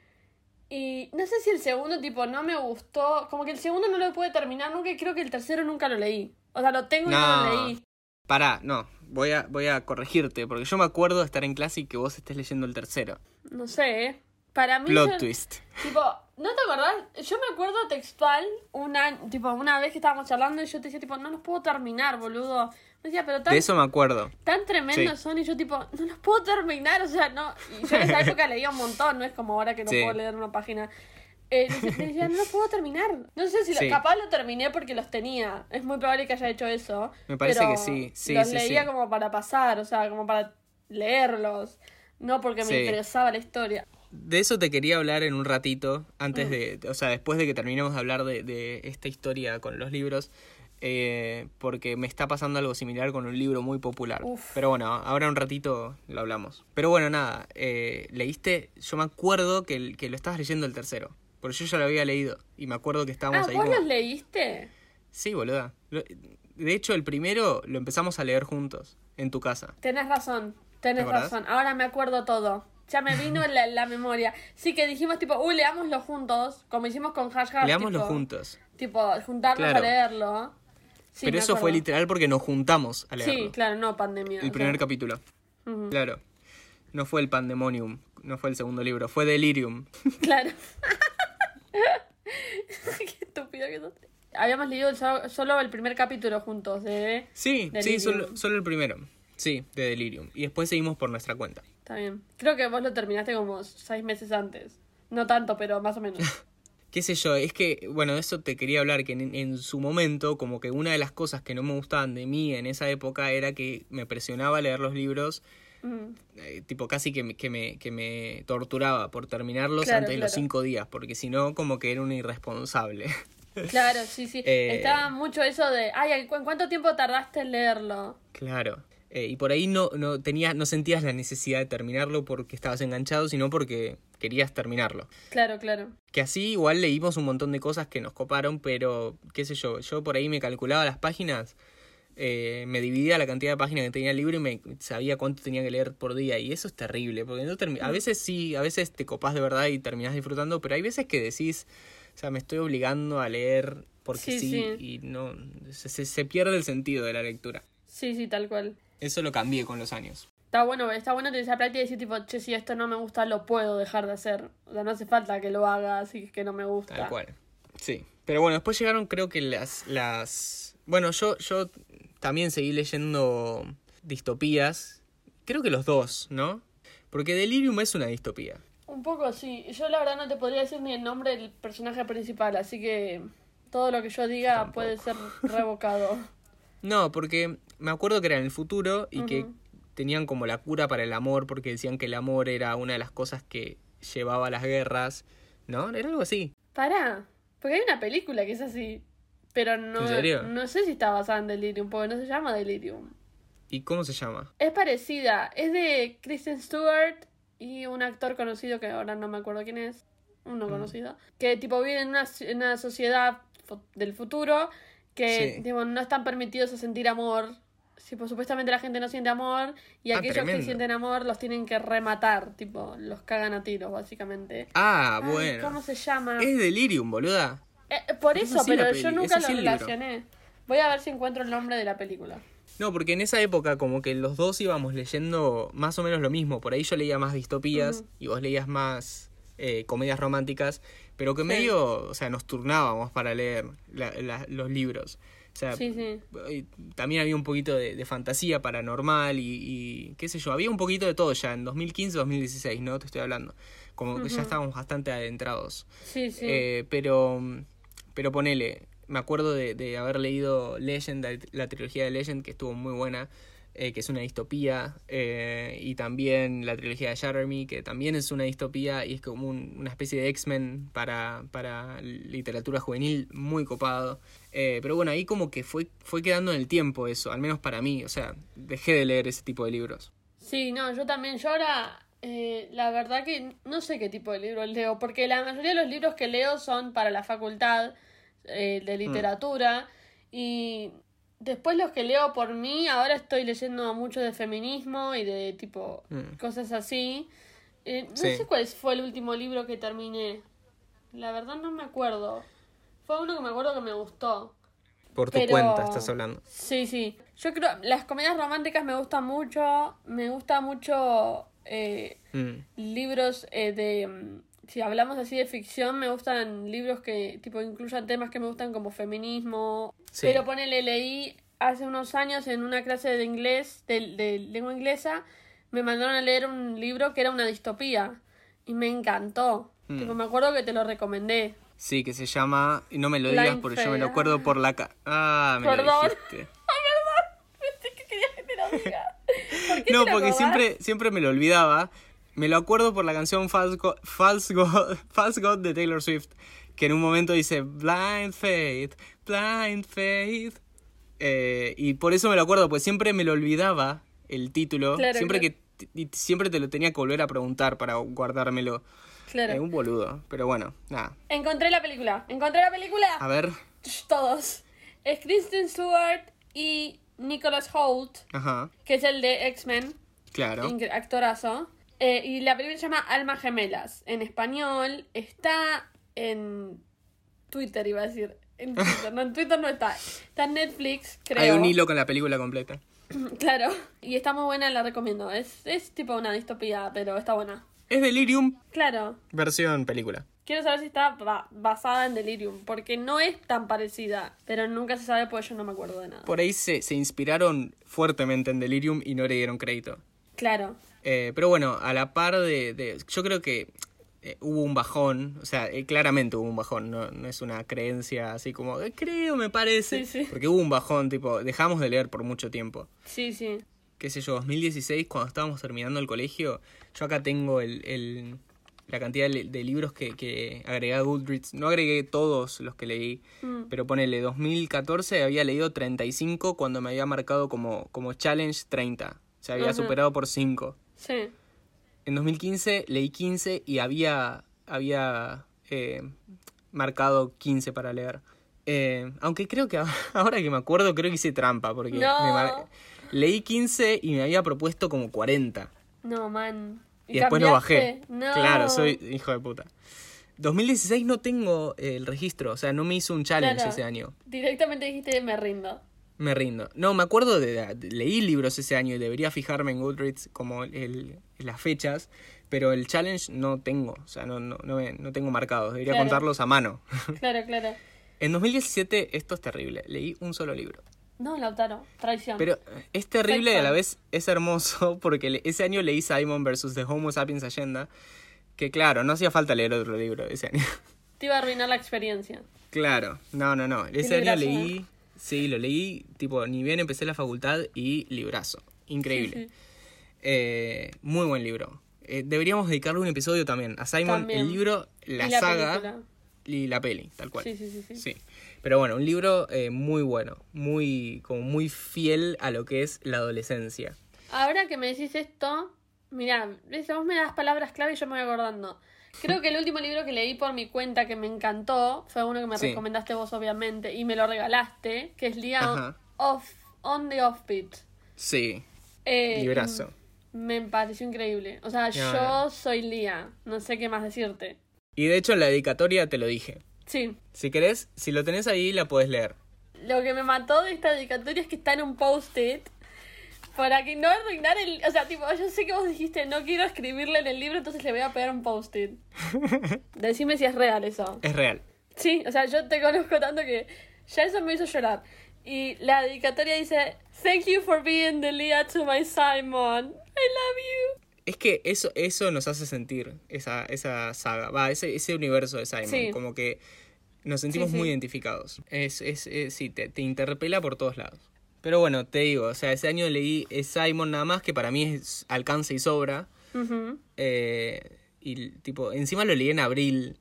Speaker 2: y no sé si el segundo, tipo, no me gustó. Como que el segundo no lo pude terminar nunca y creo que el tercero nunca lo leí. O sea, lo tengo y no,
Speaker 1: No.
Speaker 2: lo leí.
Speaker 1: Pará, no, voy a, voy a corregirte, porque yo me acuerdo de estar en clase y que vos estés leyendo el tercero.
Speaker 2: No sé, ¿eh? Para mí.
Speaker 1: Plot
Speaker 2: yo-
Speaker 1: twist.
Speaker 2: Tipo, ¿no te acordás? Yo me acuerdo textual, una, tipo, una vez que estábamos charlando y yo te decía, tipo, no los puedo terminar, boludo. Pero tan
Speaker 1: De eso me acuerdo.
Speaker 2: tan tremendos
Speaker 1: Sí.
Speaker 2: son y yo tipo, no los puedo terminar, o sea, no. Y yo en esa época leía un montón, no es como ahora que no
Speaker 1: Sí.
Speaker 2: puedo leer una página. Eh, decía, no los puedo terminar. No sé si lo-
Speaker 1: Sí.
Speaker 2: capaz lo terminé porque los tenía. Es muy probable que haya hecho eso.
Speaker 1: Me parece
Speaker 2: pero
Speaker 1: que sí, sí,
Speaker 2: Los leía como para pasar, o sea, como para leerlos. No porque me interesaba la historia.
Speaker 1: De eso te quería hablar en un ratito, antes de, o sea, después de que terminemos de hablar de, de esta historia con los libros, eh, porque me está pasando algo similar con un libro muy popular.
Speaker 2: Uf.
Speaker 1: Pero bueno, ahora un ratito lo hablamos. Pero bueno, nada, eh, leíste, yo me acuerdo que, que lo estabas leyendo el tercero, porque yo ya lo había leído y me acuerdo que estábamos
Speaker 2: Ah,
Speaker 1: ahí
Speaker 2: ¿vos
Speaker 1: como...
Speaker 2: los leíste?
Speaker 1: Sí, boluda. De hecho, el primero lo empezamos a leer juntos, en tu casa.
Speaker 2: Tenés razón, tenés razón. Ahora me acuerdo todo. Ya me vino la, la memoria. Sí que dijimos tipo, uy, leámoslo juntos, como hicimos con Hash Hash.
Speaker 1: Leámoslo
Speaker 2: tipo,
Speaker 1: juntos.
Speaker 2: Tipo, juntarnos
Speaker 1: Claro.
Speaker 2: a leerlo. Sí,
Speaker 1: Pero eso fue literal porque nos juntamos a leerlo.
Speaker 2: Sí, claro, no pandemia.
Speaker 1: El primer
Speaker 2: sea.
Speaker 1: capítulo. Claro. No fue el Pandemonium, no fue el segundo libro, fue Delirium.
Speaker 2: Claro. Qué estúpido que sos. Habíamos leído solo, solo el primer capítulo juntos de...
Speaker 1: Sí, sí,
Speaker 2: Delirium.
Speaker 1: solo, solo el primero. Sí, de Delirium. Y después seguimos por nuestra cuenta.
Speaker 2: Está bien. Creo que vos lo terminaste como seis meses antes. No tanto, pero más o menos.
Speaker 1: Qué sé yo, es que, bueno, de eso te quería hablar, que en, en su momento, como que una de las cosas que no me gustaban de mí en esa época era que me presionaba a leer los libros, eh, tipo casi que me, que, me, que me torturaba por terminarlos
Speaker 2: Claro,
Speaker 1: antes de los cinco días, porque si no, como que era un irresponsable.
Speaker 2: Claro, sí, sí.
Speaker 1: Eh,
Speaker 2: Estaba mucho eso de, ay, ¿cu- ¿cuánto tiempo tardaste en leerlo?
Speaker 1: Claro. Eh, y por ahí no, no, tenías, no sentías la necesidad de terminarlo porque estabas enganchado, sino porque querías terminarlo.
Speaker 2: Claro, claro.
Speaker 1: Que así igual leímos un montón de cosas que nos coparon, pero qué sé yo, yo por ahí me calculaba las páginas, eh, me dividía la cantidad de páginas que tenía el libro y me sabía cuánto tenía que leer por día. Y eso es terrible, porque no a veces sí, a veces te copás de verdad y terminás disfrutando, pero hay veces que decís, o sea, me estoy obligando a leer porque
Speaker 2: Sí,
Speaker 1: sí,
Speaker 2: sí.
Speaker 1: y no, se, se- se pierde el sentido de la lectura.
Speaker 2: Sí, sí, tal cual.
Speaker 1: Eso lo cambié con los años.
Speaker 2: Está bueno, está bueno tener esa práctica y decir, tipo, che, si esto no me gusta, lo puedo dejar de hacer. O sea, no hace falta que lo haga, así que no me gusta.
Speaker 1: Tal cual. Sí. Pero bueno, después llegaron creo que las... las... Bueno, yo, yo también seguí leyendo distopías. Creo que los dos, ¿no? Porque Delirium es una distopía.
Speaker 2: Un poco, sí. Yo la verdad no te podría decir ni el nombre del personaje principal, así que todo lo que yo diga
Speaker 1: Tampoco.
Speaker 2: puede ser revocado.
Speaker 1: No, porque me acuerdo que era en el futuro y que. Tenían como la cura para el amor porque decían que el amor era una de las cosas que llevaba a las guerras, ¿no? Era algo así.
Speaker 2: Pará, porque hay una película que es así. Pero no,
Speaker 1: ¿En serio?
Speaker 2: no sé si está basada en Delirium, porque no se llama Delirium.
Speaker 1: ¿Y cómo se llama?
Speaker 2: Es parecida, es de Kristen Stewart y un actor conocido que ahora no me acuerdo quién es, uno conocido, que tipo vive en una, en una sociedad del futuro que
Speaker 1: Sí.
Speaker 2: tipo, no están permitidos a sentir amor tipo, supuestamente la gente no siente amor y
Speaker 1: Ah,
Speaker 2: aquellos que
Speaker 1: tremendo.
Speaker 2: sienten amor los tienen que rematar, tipo, los cagan a tiros, básicamente.
Speaker 1: Ah,
Speaker 2: Ay,
Speaker 1: bueno.
Speaker 2: ¿Cómo se llama?
Speaker 1: Es Delirium, boluda.
Speaker 2: Eh, por
Speaker 1: es
Speaker 2: eso,
Speaker 1: la
Speaker 2: pero yo
Speaker 1: es
Speaker 2: nunca
Speaker 1: así
Speaker 2: lo relacioné. Voy a ver si encuentro el nombre de la película.
Speaker 1: No, porque en esa época como que los dos íbamos leyendo más o menos lo mismo. Por ahí yo leía más distopías
Speaker 2: Ujú.
Speaker 1: y vos leías más eh, comedias románticas, pero que
Speaker 2: Sí.
Speaker 1: medio, o sea, nos turnábamos para leer la- la- los libros. O sea,
Speaker 2: Sí, sí.
Speaker 1: eh, también había un poquito de, de fantasía paranormal y, y qué sé yo, había un poquito de todo ya en 2015, 2016, ¿no? Te estoy hablando. Como que ya estábamos bastante adentrados.
Speaker 2: Sí, sí.
Speaker 1: Eh, pero, pero ponele, me acuerdo de, de haber leído Legend, la, la trilogía de Legend, que estuvo muy buena, eh, que es una distopía, eh, y también la trilogía de Jeremy, que también es una distopía y es como un- una especie de X-Men para, para literatura juvenil, muy copado. Eh, pero bueno, ahí como que fue, fue quedando en el tiempo eso, al menos para mí, o sea, dejé de leer ese tipo de libros.
Speaker 2: Sí, no, yo también. Yo ahora, la verdad que no sé qué tipo de libros leo, porque la mayoría de los libros que leo son para la facultad de literatura y después los que leo por mí, ahora estoy leyendo mucho de feminismo y de tipo
Speaker 1: Mm.
Speaker 2: cosas así. Eh, no
Speaker 1: Sí.
Speaker 2: sé cuál fue el último libro que terminé. La verdad no me acuerdo. Fue uno que me acuerdo que me gustó.
Speaker 1: Por tu
Speaker 2: Pero-
Speaker 1: cuenta estás hablando.
Speaker 2: Sí, sí. Yo creo, las comedias románticas me gustan mucho. Me gusta mucho eh,
Speaker 1: Mm.
Speaker 2: libros eh, de... Si hablamos así de ficción, me gustan libros que tipo incluyan temas que me gustan como feminismo.
Speaker 1: Sí.
Speaker 2: Pero ponele, leí hace unos años en una clase de inglés, de, de lengua inglesa, me mandaron a leer un libro que era una distopía. Y me encantó.
Speaker 1: Mm.
Speaker 2: Tipo, me acuerdo que te lo recomendé.
Speaker 1: Sí, que se llama, y no me lo digas porque yo me lo acuerdo por la ca Ah, me
Speaker 2: Perdón.
Speaker 1: lo dijiste.
Speaker 2: Pensé que querías que te lo diga. ¿Por qué
Speaker 1: No,
Speaker 2: te lo
Speaker 1: porque
Speaker 2: acordás?
Speaker 1: siempre, siempre me lo olvidaba. Me lo acuerdo por la canción False God, False God, False God de Taylor Swift, que en un momento dice Blind Faith, Blind Faith. Eh, y por eso me lo acuerdo, pues siempre me lo olvidaba el título.
Speaker 2: Claro,
Speaker 1: siempre
Speaker 2: claro.
Speaker 1: que siempre te lo tenía que volver a preguntar para guardármelo.
Speaker 2: Claro.
Speaker 1: Eh, un boludo, pero bueno, nada.
Speaker 2: Encontré la película. ¿Encontré la película?
Speaker 1: A ver,
Speaker 2: Todos. Es Kristen Stewart y Nicholas Holt,
Speaker 1: ajá,
Speaker 2: que es el de X-Men,
Speaker 1: claro.
Speaker 2: actorazo. Eh, y la película se llama Almas Gemelas. En español está en Twitter, iba a decir. En Twitter, no, en Twitter no está. Está en Netflix, creo.
Speaker 1: Hay un hilo con la película completa.
Speaker 2: Claro. Y está muy buena, la recomiendo. Es, es tipo una distopía, pero está buena.
Speaker 1: Es Delirium,
Speaker 2: Claro.
Speaker 1: versión película.
Speaker 2: Quiero saber si está ba- basada en Delirium, porque no es tan parecida, pero nunca se sabe porque yo no me acuerdo de nada.
Speaker 1: Por ahí se, se inspiraron fuertemente en Delirium y no le dieron crédito.
Speaker 2: Claro.
Speaker 1: Eh, pero bueno, a la par de... de- yo creo que eh, hubo un bajón, o sea, eh, claramente hubo un bajón, no, no es una creencia así como, "Eh, creo, me parece.
Speaker 2: Sí, sí.
Speaker 1: Porque hubo un bajón, tipo, dejamos de leer por mucho tiempo.
Speaker 2: Sí, sí.
Speaker 1: Qué sé yo, 2016, cuando estábamos terminando el colegio, yo acá tengo el, el- la cantidad de, de libros que, que agregué a Goodreads. No agregué todos los que leí,
Speaker 2: Mm.
Speaker 1: pero ponele 2014 había leído 35 cuando me había marcado como, como challenge 30. O sea, había
Speaker 2: Ajá.
Speaker 1: superado por 5.
Speaker 2: Sí.
Speaker 1: En 2015 leí 15 y había, había eh, marcado 15 para leer. Eh, aunque creo que ahora- que me acuerdo, creo que hice trampa, porque
Speaker 2: No.
Speaker 1: me mar- leí 15 y me había propuesto como 40.
Speaker 2: No, man.
Speaker 1: Y, después lo bajé.
Speaker 2: No.
Speaker 1: Claro, soy hijo de puta. 2016 no tengo el registro, o sea, no me hizo un challenge
Speaker 2: Claro.
Speaker 1: ese año.
Speaker 2: Directamente dijiste me rindo.
Speaker 1: Me rindo. No, me acuerdo de, de- leí libros ese año y debería fijarme en Goodreads como el, las fechas, pero el challenge no tengo, o sea, no, no, no, me- no tengo marcados, debería
Speaker 2: Claro.
Speaker 1: contarlos a mano.
Speaker 2: Claro, claro.
Speaker 1: en 2017 esto es terrible, leí un solo libro.
Speaker 2: No, Lautaro. Traición.
Speaker 1: Pero es terrible y a la vez es hermoso porque ese año leí Simon vs. The Homo Sapiens Agenda, que claro, no hacía falta leer otro libro ese año.
Speaker 2: Te iba a arruinar la experiencia.
Speaker 1: Claro, no, no, no. Ese año leí, sí, lo leí, tipo, ni bien empecé la facultad y librazo. Increíble. Eh, muy buen libro. Eh, deberíamos dedicarle un episodio también a Simon,
Speaker 2: También.
Speaker 1: el libro, la,
Speaker 2: Y la
Speaker 1: saga
Speaker 2: película.
Speaker 1: y la peli, tal cual.
Speaker 2: Sí, sí, sí, sí.
Speaker 1: Sí. Pero bueno, un libro eh, muy bueno, muy, como muy fiel a lo que es la adolescencia.
Speaker 2: Ahora que me decís esto, mirá, vos me das palabras clave y yo me voy acordando. Creo que el último libro que leí por mi cuenta que me encantó fue uno que me
Speaker 1: Sí.
Speaker 2: recomendaste vos, obviamente, y me lo regalaste, que es Día off, On the Offbeat.
Speaker 1: Sí,
Speaker 2: Eh,
Speaker 1: librazo.
Speaker 2: Me pareció increíble. O sea,
Speaker 1: No,
Speaker 2: yo
Speaker 1: no.
Speaker 2: soy Lía. No sé qué más decirte.
Speaker 1: Y de hecho en la dedicatoria te lo dije.
Speaker 2: Sí.
Speaker 1: Si querés, si lo tenés ahí, la podés leer.
Speaker 2: Lo que me mató de esta dedicatoria es que está en un post-it. Para que no arruinar el. O sea, tipo, yo sé que vos dijiste no quiero escribirle en el libro, entonces le voy a pegar un post-it. Decime si es real eso.
Speaker 1: Es real.
Speaker 2: Sí, o sea, yo te conozco tanto que ya eso me hizo llorar. Y la dedicatoria dice: Thank you for being the Leah to my Simon. I love you.
Speaker 1: Es que eso, eso nos hace sentir esa, esa saga, va, ese, ese universo de Simon,
Speaker 2: Sí.
Speaker 1: como que nos sentimos
Speaker 2: Sí, sí.
Speaker 1: muy identificados. Es, es, es- sí, te, te interpela por todos lados. Pero bueno, te digo, o sea, ese año leí Simon nada más, que para mí es alcance y sobra. Eh, y tipo, encima lo leí en abril,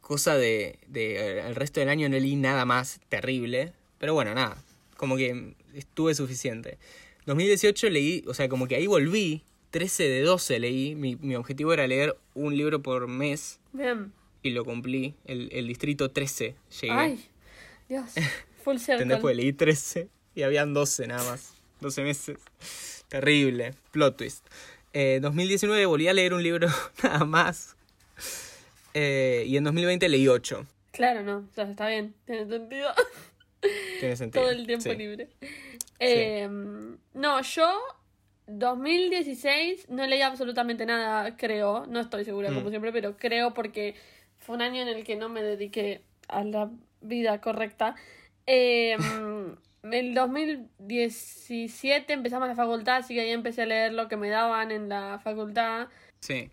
Speaker 1: cosa de, de eh, el resto del año no leí nada más terrible. Pero bueno, nada, como que estuve suficiente. 2018 leí, o sea, como que ahí volví, 13 de 12 leí, mi, mi objetivo era leer un libro por mes
Speaker 2: Bien.
Speaker 1: y lo cumplí, el, el distrito 13 llegué.
Speaker 2: Ay, Dios. Full circle.
Speaker 1: ¿Entendés? Pues leí 13 y habían 12 nada más. 12 meses. Terrible. Plot twist. Eh, 2019 volví a leer un libro nada más. Eh, y en 2020 leí 8.
Speaker 2: Claro, no. O sea, está bien. Tiene sentido.
Speaker 1: Tiene sentido.
Speaker 2: Todo el tiempo
Speaker 1: Sí.
Speaker 2: libre. Eh, no, yo 2016 no leí absolutamente nada, creo. No estoy segura, como
Speaker 1: Mm.
Speaker 2: siempre, pero creo porque fue un año en el que no me dediqué a la vida correcta. Eh, el 2017 empezamos la facultad, así que ahí empecé a leer lo que me daban en la facultad.
Speaker 1: Sí.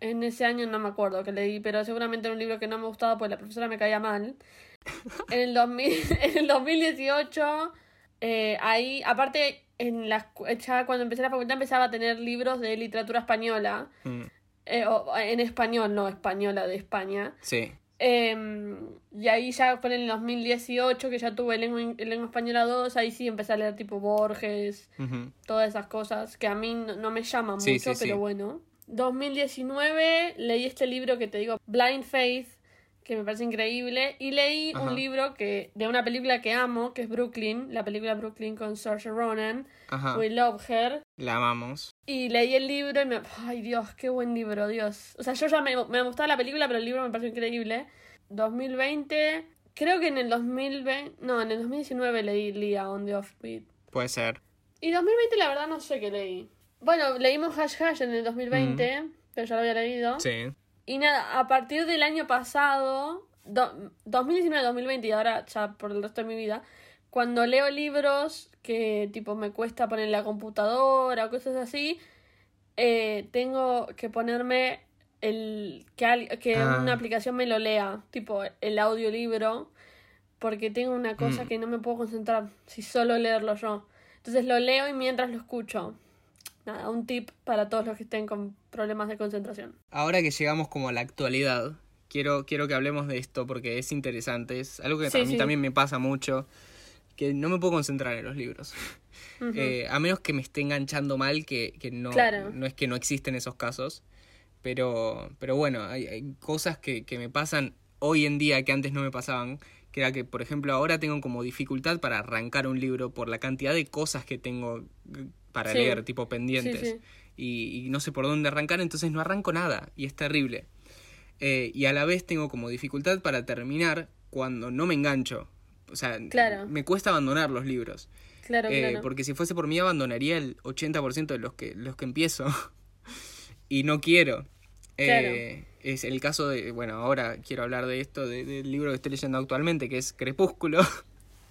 Speaker 2: En ese año no me acuerdo que leí, pero seguramente era un libro que no me gustaba porque la profesora me caía mal. En el, 2000, en el 2018, eh, ahí, aparte, en la, ya cuando empecé la facultad empezaba a tener libros de literatura española,
Speaker 1: Mm,
Speaker 2: eh, o, en español, no española de España.
Speaker 1: Sí.
Speaker 2: Eh, y ahí ya fue en el 2018 que ya tuve lengua, lengua española 2, ahí sí empecé a leer tipo Borges, todas esas cosas que a mí no, no me llaman
Speaker 1: Sí,
Speaker 2: mucho,
Speaker 1: sí,
Speaker 2: pero
Speaker 1: sí.
Speaker 2: bueno. 2019 leí este libro que te digo, Blind Faith, que me parece increíble, y leí
Speaker 1: Ajá.
Speaker 2: un libro que de una película que amo, que es Brooklyn, la película Brooklyn con Saoirse Ronan,
Speaker 1: Ajá.
Speaker 2: We Love Her,
Speaker 1: La amamos.
Speaker 2: y leí el libro y me... Ay Dios, qué buen libro, Dios. O sea, yo ya me, me gustaba la película, pero el libro me pareció increíble. 2020, creo que en el 2020, no, en el 2019 leí Lia on the Offbeat.
Speaker 1: Puede ser.
Speaker 2: Y 2020 la verdad no sé qué leí. Bueno, leímos Hash Hash en el 2020, pero ya lo había leído.
Speaker 1: Sí.
Speaker 2: Y nada, a partir del año pasado, do- 2019-2020 y ahora ya por el resto de mi vida, cuando leo libros que tipo me cuesta poner la computadora o cosas así, eh, tengo que ponerme el que, al- que
Speaker 1: Ah.
Speaker 2: una aplicación me lo lea, tipo el audiolibro, porque tengo una cosa
Speaker 1: Mm.
Speaker 2: que no me puedo concentrar si solo leerlo yo. Entonces lo leo y mientras lo escucho. Nada, un tip para todos los que estén con problemas de concentración.
Speaker 1: Ahora que llegamos como a la actualidad, quiero, quiero que hablemos de esto porque es interesante. Es algo que
Speaker 2: Sí,
Speaker 1: a mí
Speaker 2: sí.
Speaker 1: también me pasa mucho. Que no me puedo concentrar en los libros.
Speaker 2: Ujú.
Speaker 1: Eh, a menos que me esté enganchando mal, que, que no,
Speaker 2: Claro.
Speaker 1: no es que no existen esos casos. Pero, pero bueno, hay, hay cosas que, que me pasan hoy en día que antes no me pasaban. Que era que, por ejemplo, ahora tengo como dificultad para arrancar un libro por la cantidad de cosas que tengo para
Speaker 2: Sí.
Speaker 1: leer, tipo pendientes.
Speaker 2: Sí, sí.
Speaker 1: Y, y no sé por dónde arrancar, entonces no arranco nada. Y es terrible. Eh, y a la vez tengo como dificultad para terminar cuando no me engancho. O sea,
Speaker 2: Claro.
Speaker 1: me cuesta abandonar los libros.
Speaker 2: Claro,
Speaker 1: Eh,
Speaker 2: claro.
Speaker 1: Porque si fuese por mí abandonaría el 80% de los que, los que empiezo. y no quiero. Eh, es el caso de, bueno, ahora quiero hablar de esto, de- del libro que estoy leyendo actualmente, que es Crepúsculo.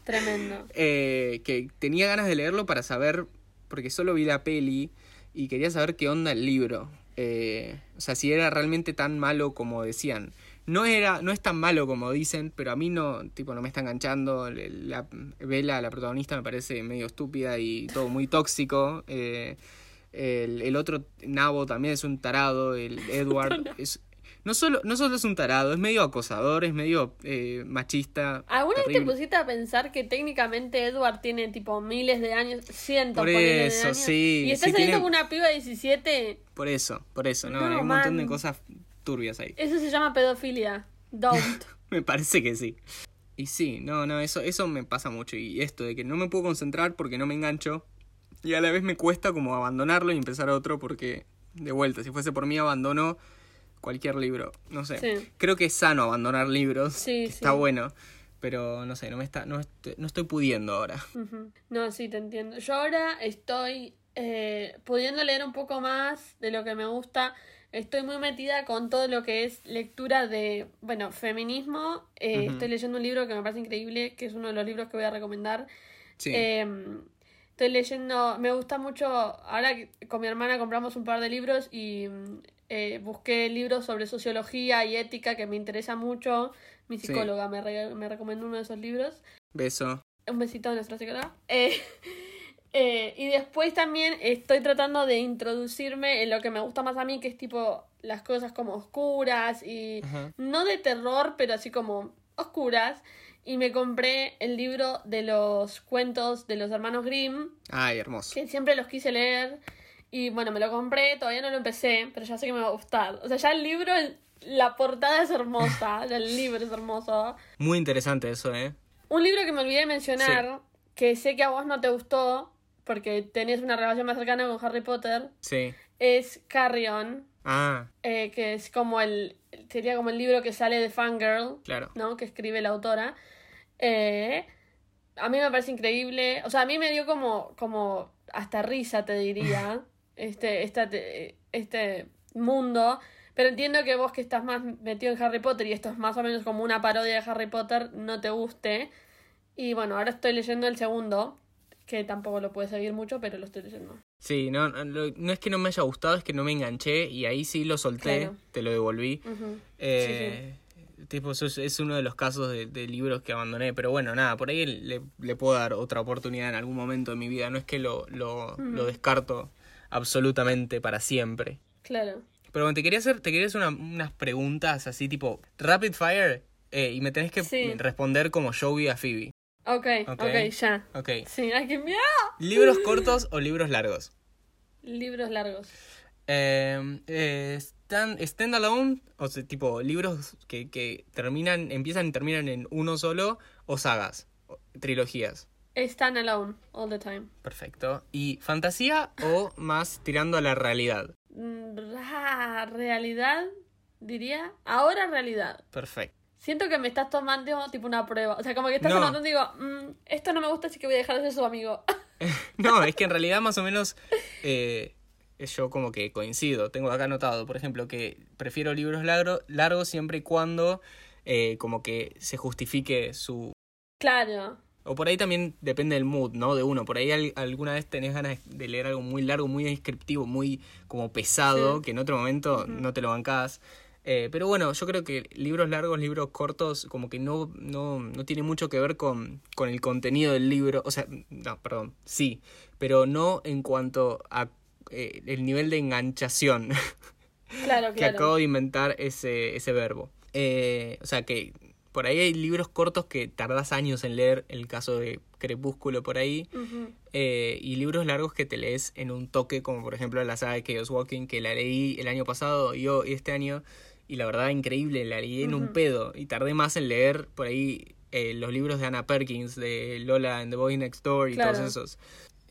Speaker 2: Tremendo.
Speaker 1: Eh, que tenía ganas de leerlo para saber, porque solo vi la peli y quería saber qué onda el libro. Eh, o sea, si era realmente tan malo como decían. No era, no es tan malo como dicen, pero a mí no, tipo, no me está enganchando. La, Bella, la protagonista, me parece medio estúpida y todo muy tóxico. Eh, el, el otro Nabo también es un tarado. El Edward es, no solo, no solo es un tarado, es medio acosador, es medio eh, machista.
Speaker 2: ¿Alguna vez te pusiste a pensar que técnicamente Edward tiene tipo miles de años, cientos
Speaker 1: Por
Speaker 2: de
Speaker 1: eso,
Speaker 2: años?
Speaker 1: sí,
Speaker 2: Y está
Speaker 1: sí
Speaker 2: saliendo
Speaker 1: tiene-
Speaker 2: con una piba de 17,
Speaker 1: Por eso, por eso, ¿no?
Speaker 2: No,
Speaker 1: Hay un montón de cosas turbias ahí.
Speaker 2: eso se llama pedofilia. Don't.
Speaker 1: Me parece que sí. Y sí, no, no, eso, eso me pasa mucho. Y esto de que no me puedo concentrar porque no me engancho. y a la vez me cuesta como abandonarlo y empezar otro porque, de vuelta, si fuese por mí abandono cualquier libro. No sé.
Speaker 2: Sí.
Speaker 1: Creo que es sano abandonar libros.
Speaker 2: Sí, sí.
Speaker 1: Está bueno. Pero no sé, no me está, no, est- no estoy pudiendo ahora.
Speaker 2: No, sí, te entiendo. Yo ahora estoy eh, pudiendo leer un poco más de lo que me gusta. Estoy muy metida con todo lo que es lectura de, bueno, feminismo. Eh. Estoy leyendo un libro que me parece increíble, que es uno de los libros que voy a recomendar.
Speaker 1: Sí.
Speaker 2: Eh, estoy leyendo, me gusta mucho, ahora con mi hermana compramos un par de libros y eh, busqué libros sobre sociología y ética que me interesa mucho. Mi
Speaker 1: Sí.
Speaker 2: psicóloga me, re- me recomendó uno de esos libros.
Speaker 1: Beso.
Speaker 2: Un besito a nuestra psicóloga. Eh, eh, y después también estoy tratando de introducirme en lo que me gusta más a mí, que es tipo las cosas como oscuras y
Speaker 1: Ajá.
Speaker 2: no de terror, pero así como oscuras. Y me compré el libro de los cuentos de los hermanos Grimm,
Speaker 1: Ay, hermoso.
Speaker 2: que siempre los quise leer. Y bueno, me lo compré, todavía no lo empecé, pero ya sé que me va a gustar. O sea, ya el libro, la portada es hermosa, ya el libro es hermoso.
Speaker 1: Muy interesante eso, ¿eh?
Speaker 2: Un libro que me olvidé de mencionar, que sé que a vos no te gustó, porque tenés una relación más cercana con Harry Potter,
Speaker 1: Sí.
Speaker 2: es Carrion,
Speaker 1: Ah,
Speaker 2: eh, que es como el. sería como el libro que sale de Fangirl,
Speaker 1: claro.
Speaker 2: ¿no? Que escribe la autora. Eh, a mí me parece increíble. O sea, a mí me dio como. como hasta risa, te diría. este, esta te- este mundo. Pero entiendo que vos que estás más metido en Harry Potter y esto es más o menos como una parodia de Harry Potter, no te guste. Y bueno, ahora estoy leyendo el segundo, que tampoco lo puedes seguir mucho, pero lo estoy leyendo.
Speaker 1: Sí, no, no, no es que no me haya gustado, es que no me enganché y ahí sí lo solté,
Speaker 2: Claro.
Speaker 1: te lo devolví.
Speaker 2: Ujú.
Speaker 1: Eh, Tipo, eso es, es uno de los casos de, de libros que abandoné, pero bueno, nada, por ahí le, le puedo dar otra oportunidad en algún momento de mi vida, no es que lo, lo, lo descarto absolutamente para siempre.
Speaker 2: Claro.
Speaker 1: Pero bueno, te quería hacer, te quería hacer una- unas preguntas así tipo rapid fire eh, y me tenés que
Speaker 2: Sí.
Speaker 1: responder como vi a Phoebe.
Speaker 2: Ok, ok,
Speaker 1: Ok.
Speaker 2: ya.
Speaker 1: Ok.
Speaker 2: Sí, ay, qué miedo.
Speaker 1: ¿Libros cortos o libros largos?
Speaker 2: Libros largos.
Speaker 1: Eh, eh, stand, standalone, o sea, tipo libros que, que terminan, empiezan y terminan en uno solo, o sagas, o trilogías.
Speaker 2: Stand alone all the time.
Speaker 1: Perfecto. ¿Y fantasía o más tirando a la realidad?
Speaker 2: Ah, realidad, diría. Ahora realidad.
Speaker 1: Perfecto.
Speaker 2: Siento que me estás tomando tipo una prueba. O sea, como que estás
Speaker 1: No.
Speaker 2: anotando y digo, mm, esto no me gusta, así que voy a dejar de ser su amigo.
Speaker 1: No, es que en realidad más o menos eh, yo como que coincido. Tengo acá anotado, por ejemplo, que prefiero libros largo- largos siempre y cuando eh, como que se justifique su,
Speaker 2: claro.
Speaker 1: O por ahí también depende del mood, ¿no? De uno. Por ahí al- alguna vez tenés ganas de leer algo muy largo, muy descriptivo, muy como pesado,
Speaker 2: Sí.
Speaker 1: que en otro momento no te lo bancás. Eh, pero bueno, yo creo que libros largos, libros cortos, como que no, no, no tiene mucho que ver con, con el contenido del libro. O sea, no, perdón, sí, pero no en cuanto a eh, el nivel de enganchación
Speaker 2: Claro,
Speaker 1: que
Speaker 2: claro.
Speaker 1: acabo de inventar ese, ese verbo. Eh, o sea que por ahí hay libros cortos que tardás años en leer, el caso de Crepúsculo por ahí, eh, y libros largos que te lees en un toque, como por ejemplo la saga de Chaos Walking, que la leí el año pasado y yo y este año, y la verdad increíble, la leí en un pedo, y tardé más en leer por ahí eh, los libros de Anna Perkins, de Lola and the Boy Next Door y
Speaker 2: Claro.
Speaker 1: todos esos.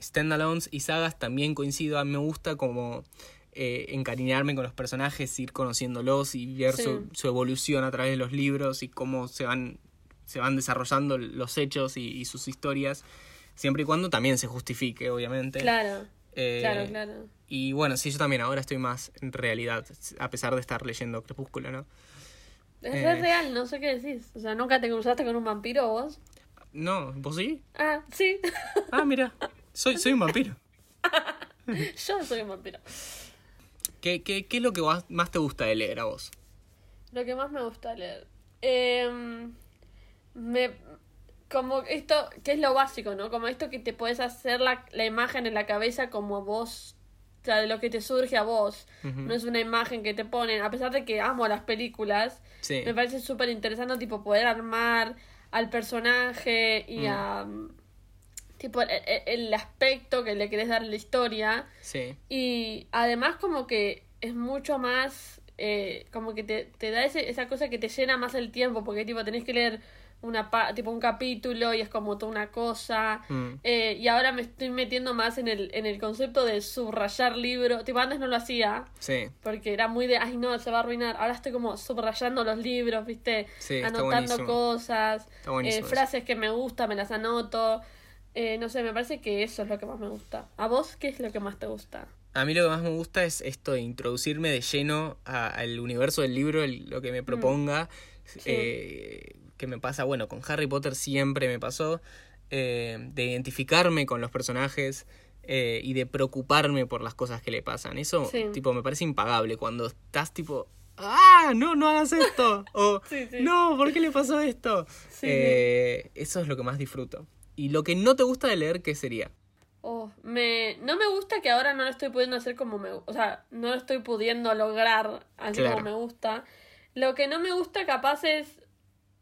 Speaker 1: Standalones y sagas también coincido, a mí me gusta como eh, encariñarme con los personajes, ir conociéndolos y ver
Speaker 2: Sí.
Speaker 1: su, su evolución a través de los libros y cómo se van, se van desarrollando los hechos y, y sus historias, siempre y cuando también se justifique, obviamente.
Speaker 2: Claro,
Speaker 1: Eh,
Speaker 2: claro, claro.
Speaker 1: Y bueno, sí, yo también ahora estoy más en realidad, a pesar de estar leyendo Crepúsculo, ¿no?
Speaker 2: Es
Speaker 1: eh.
Speaker 2: re real, no sé qué decís. O sea, ¿nunca te cruzaste con un vampiro vos?
Speaker 1: No, ¿vos sí?
Speaker 2: Ah, sí.
Speaker 1: Ah, mira, soy, soy un vampiro.
Speaker 2: Yo soy un vampiro.
Speaker 1: ¿Qué, qué, qué es lo que más, te gusta de leer a vos?
Speaker 2: Lo que más me gusta leer. Em, me, como esto, que es lo básico, ¿no? Como esto que te puedes hacer la, la imagen en la cabeza como a vos, o sea, de lo que te surge a vos. No es una imagen que te ponen, a pesar de que amo las películas,
Speaker 1: Sí.
Speaker 2: me parece súper interesante, tipo, poder armar al personaje y
Speaker 1: Mm.
Speaker 2: a... Tipo, el, el- el aspecto que le querés dar a la historia.
Speaker 1: Sí.
Speaker 2: Y además como que es mucho más, eh, como que te, te da ese, esa cosa que te llena más el tiempo, porque tipo tenés que leer una pa- tipo un capítulo y es como toda una cosa.
Speaker 1: Mm.
Speaker 2: Eh, y ahora me estoy metiendo más en el, en el concepto de subrayar libros. Tipo, antes no lo hacía.
Speaker 1: Sí,
Speaker 2: Porque era muy de, ay no, se va a arruinar. Ahora estoy como subrayando los libros, ¿viste?
Speaker 1: Sí,
Speaker 2: Anotando cosas.
Speaker 1: Está
Speaker 2: eh, frases que me gustan, me las anoto. Eh, no sé, me parece que eso es lo que más me gusta. ¿A vos qué es lo que más te gusta?
Speaker 1: A mí lo que más me gusta es esto de introducirme de lleno al universo del libro, el- lo que me proponga. eh, que me pasa, bueno, con Harry Potter siempre me pasó. eh, de identificarme con los personajes eh, y de preocuparme por las cosas que le pasan. Eso,
Speaker 2: Sí.
Speaker 1: tipo, me parece impagable. Cuando estás tipo, ¡ah! No, no hagas esto. O,
Speaker 2: Sí, sí.
Speaker 1: no, ¿por qué le pasó esto? Eh, Eso es lo que más disfruto. Y lo que no te gusta de leer, ¿qué sería?
Speaker 2: Oh, me, no me gusta que ahora no lo estoy pudiendo hacer como me O sea, no lo estoy pudiendo lograr así
Speaker 1: Claro.
Speaker 2: como me gusta. Lo que no me gusta capaz es...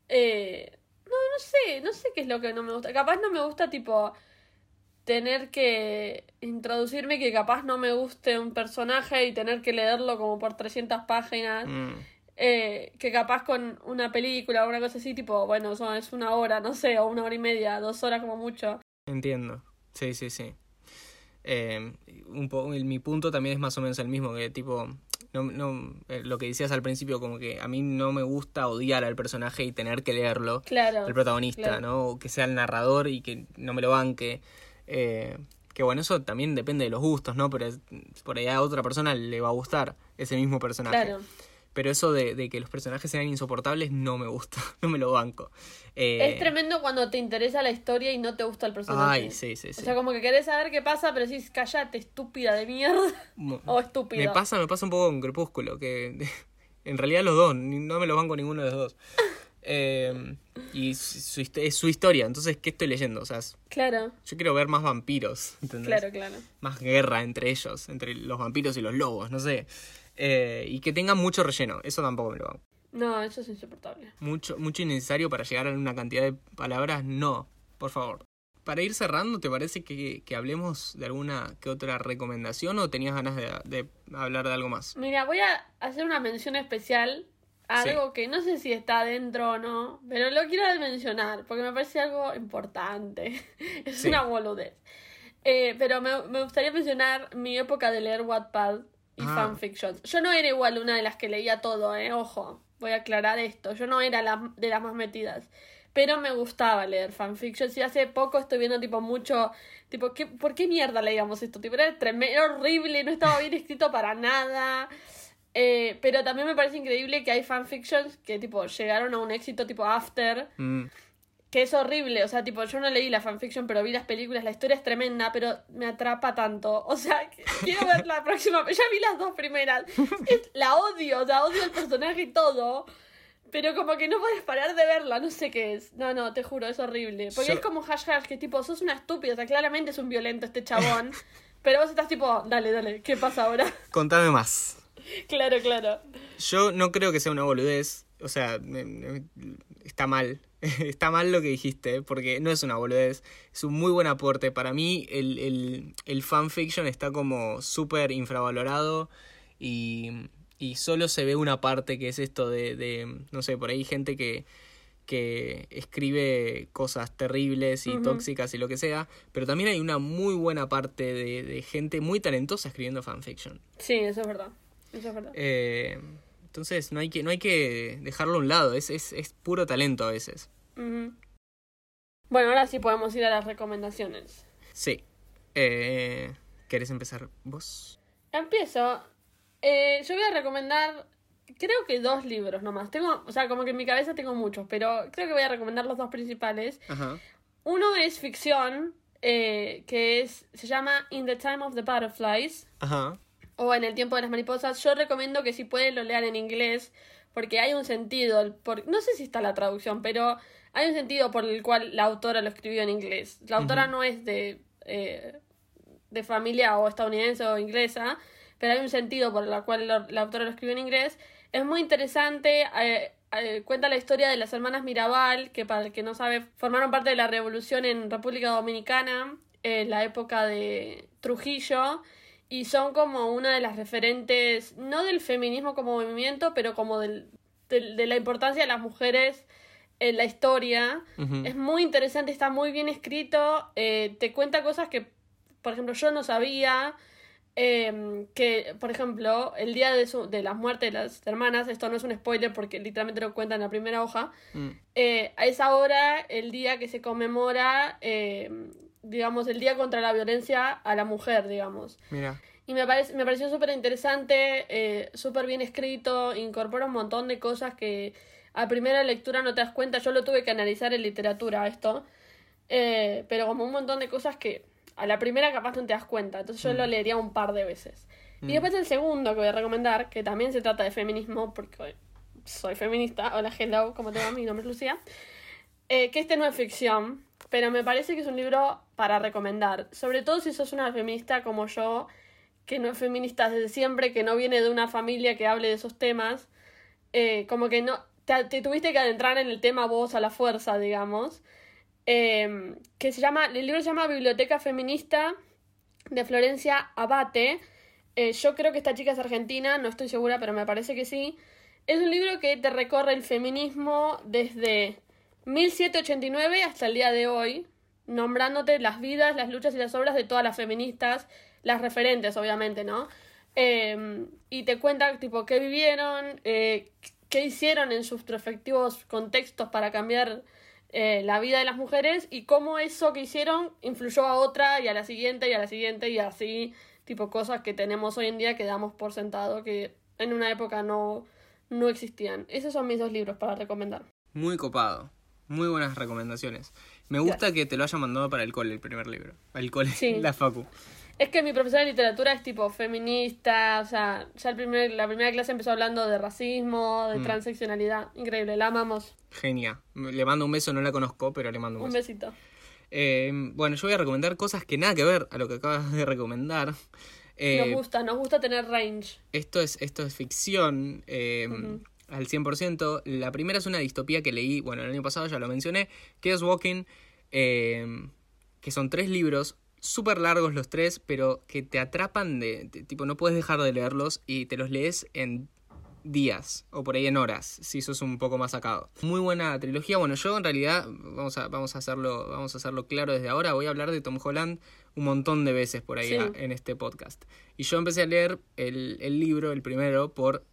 Speaker 2: eh, no, no sé, no sé qué es lo que no me gusta. Capaz no me gusta tipo tener que introducirme que capaz no me guste un personaje y tener que leerlo como por 300 páginas.
Speaker 1: Mm,
Speaker 2: Eh, que capaz con una película o una cosa así, tipo, bueno, son, es una hora, no sé, o una hora y media, dos horas como mucho.
Speaker 1: Entiendo. Sí, sí, sí. Eh, un po- mi punto también es más o menos el mismo, que tipo, no, no, eh, lo que decías al principio, como que a mí no me gusta odiar al personaje y tener que leerlo,
Speaker 2: Claro.
Speaker 1: el protagonista,
Speaker 2: claro.
Speaker 1: ¿no? O que sea el narrador y que no me lo banque. Eh, que bueno, eso también depende de los gustos, ¿no? Pero es- por ahí a otra persona le va a gustar ese mismo personaje.
Speaker 2: Claro.
Speaker 1: Pero eso de, de que los personajes sean insoportables no me gusta, no me lo banco. Eh,
Speaker 2: Es tremendo cuando te interesa la historia y no te gusta el personaje.
Speaker 1: Ay, sí, sí, sí.
Speaker 2: O sea, como que querés saber qué pasa, pero decís, callate, estúpida de mierda. O estúpido.
Speaker 1: Me pasa, me pasa un poco con Crepúsculo, que en realidad los dos, ni- no me los banco ninguno de los dos. Eh, y su, es su historia, entonces, ¿qué estoy leyendo? O sea,
Speaker 2: Claro,
Speaker 1: yo quiero ver más vampiros, ¿entendés?
Speaker 2: claro, claro.
Speaker 1: Más guerra entre ellos, entre los vampiros y los lobos, no sé. Eh, y que tengan mucho relleno, eso tampoco me lo banco.
Speaker 2: No, eso es insoportable.
Speaker 1: Mucho, mucho innecesario para llegar a una cantidad de palabras, no, por favor. Para ir cerrando, ¿te parece que, que hablemos de alguna que otra recomendación o tenías ganas de, de hablar de algo más?
Speaker 2: Mira, voy a hacer una mención especial a
Speaker 1: Sí.
Speaker 2: algo que no sé si está dentro o no, pero lo quiero mencionar porque me parece algo importante. es
Speaker 1: Sí.
Speaker 2: una boludez. Eh, pero me, me gustaría mencionar mi época de leer Wattpad y
Speaker 1: Ah.
Speaker 2: fanfictions. Yo no era igual una de las que leía todo, eh, ojo, voy a aclarar esto. Yo no era la, de las más metidas. Pero me gustaba leer fanfictions y hace poco estoy viendo tipo mucho, tipo, ¿qué, ¿por qué mierda leíamos esto? Tipo, era tremendo, horrible, no estaba bien escrito para nada. Eh, pero también me parece increíble que hay fanfictions que tipo llegaron a un éxito tipo After,
Speaker 1: Mm,
Speaker 2: que es horrible, o sea, tipo, yo no leí la fanfiction, pero vi las películas, la historia es tremenda, pero me atrapa tanto. O sea, qu- quiero ver la próxima, ya vi las dos primeras. La odio, o sea, odio el personaje y todo. Pero como que no puedes parar de verla, no sé qué es. No, no, te juro, es horrible. Porque
Speaker 1: Yo-
Speaker 2: es como hash hash, que tipo, sos una estúpida, o sea, claramente es un violento este chabón. pero vos estás tipo, dale, dale, ¿qué pasa ahora?
Speaker 1: contame más.
Speaker 2: claro, claro.
Speaker 1: Yo no creo que sea una boludez. O sea, me- me- está mal. está mal lo que dijiste, porque no es una boludez. Es un muy buen aporte. Para mí, el, el, el fanfiction está como súper infravalorado y, y solo se ve una parte que es esto de, de no sé, por ahí gente que, que escribe cosas terribles y tóxicas y lo que sea, pero también hay una muy buena parte de, de gente muy talentosa escribiendo fanfiction.
Speaker 2: Sí, eso es verdad. Eso es verdad.
Speaker 1: Eh, entonces no hay que, no hay que dejarlo a un lado, es, es, es puro talento a veces.
Speaker 2: Bueno, ahora sí podemos ir a las recomendaciones.
Speaker 1: Sí. Eh, ¿Querés empezar vos?
Speaker 2: Empiezo. Eh, yo voy a recomendar, creo que dos libros nomás. Tengo, o sea, como que en mi cabeza tengo muchos, pero creo que voy a recomendar los dos principales.
Speaker 1: Ajá.
Speaker 2: Uno es ficción, eh, que es, se llama In the Time of the Butterflies,
Speaker 1: Ajá.
Speaker 2: O En el Tiempo de las Mariposas. Yo recomiendo que si pueden lo lean en inglés, porque hay un sentido, por, no sé si está la traducción, pero hay un sentido por el cual la autora lo escribió en inglés. La autora no es de, eh, de familia o estadounidense o inglesa, pero hay un sentido por el cual lo- la autora lo escribió en inglés. Es muy interesante, eh, eh, cuenta la historia de las hermanas Mirabal, que para el que no sabe, formaron parte de la revolución en República Dominicana, en la época de Trujillo, y son como una de las referentes, no del feminismo como movimiento, pero como del, del- de la importancia de las mujeres en la historia. Es muy interesante, está muy bien escrito. eh, te cuenta cosas que, por ejemplo, yo no sabía. eh, que, por ejemplo, el día de, su, de la muerte de las hermanas, esto no es un spoiler porque literalmente lo cuenta en la primera hoja.
Speaker 1: Mm.
Speaker 2: eh, a esa hora, el día que se conmemora, eh, digamos, el día contra la violencia a la mujer, digamos.
Speaker 1: Mira.
Speaker 2: Y me, parece, me pareció súper interesante, eh, súper bien escrito, incorpora un montón de cosas que a primera lectura no te das cuenta. Yo lo tuve que analizar en literatura esto, eh, pero como un montón de cosas que a la primera capaz no te das cuenta. Entonces yo lo leería un par de veces. Y después el segundo que voy a recomendar, que también se trata de feminismo, porque soy feminista, hola hello, como te va, mi nombre es Lucía, eh, que este no es ficción, pero me parece que es un libro para recomendar, sobre todo si sos una feminista como yo, que no es feminista desde siempre, que no viene de una familia que hable de esos temas, eh, como que no te, te tuviste que adentrar en el tema vos a la fuerza, digamos, eh, que se llama, el libro se llama Biblioteca Feminista de Florencia Abate. Eh, yo creo que esta chica es argentina, no estoy segura, pero me parece que sí. Es un libro que te recorre el feminismo desde 1789 hasta el día de hoy, nombrándote las vidas, las luchas y las obras de todas las feministas, las referentes, obviamente, ¿no? Eh, y te cuenta, tipo, qué vivieron, eh, qué hicieron en sus respectivos contextos para cambiar eh, la vida de las mujeres y cómo eso que hicieron influyó a otra y a la siguiente y a la siguiente y así, tipo, cosas que tenemos hoy en día que damos por sentado que en una época no, no existían. Esos son mis dos libros para recomendar.
Speaker 1: Muy copado. Muy buenas recomendaciones. Me gusta que te lo haya mandado para el cole, el primer libro. El cole,
Speaker 2: Sí.
Speaker 1: la facu.
Speaker 2: Es que mi profesora de literatura es tipo feminista, o sea, ya el primer, la primera clase empezó hablando de racismo, de
Speaker 1: Mm.
Speaker 2: transeccionalidad. Increíble, la amamos.
Speaker 1: Genia. Le mando un beso, no la conozco, pero le mando un
Speaker 2: Un
Speaker 1: beso.
Speaker 2: besito.
Speaker 1: Eh, bueno, yo voy a recomendar cosas que nada que ver a lo que acabas de recomendar. Eh,
Speaker 2: Nos gusta, nos gusta tener range.
Speaker 1: esto es, esto es ficción eh,
Speaker 2: Ujú.
Speaker 1: Al 100%. La primera es una distopía que leí, bueno, el año pasado ya lo mencioné, que es Walking, eh, que son tres libros, súper largos los tres, pero que te atrapan de, de- tipo, no puedes dejar de leerlos y te los lees en días o por ahí en horas, si sos un poco más sacado. Muy buena trilogía. Bueno, yo en realidad vamos a vamos a hacerlo vamos a hacerlo claro desde ahora, voy a hablar de Tom Holland un montón de veces por ahí
Speaker 2: Sí.
Speaker 1: a- en este podcast. Y yo empecé a leer el, el libro, el primero, por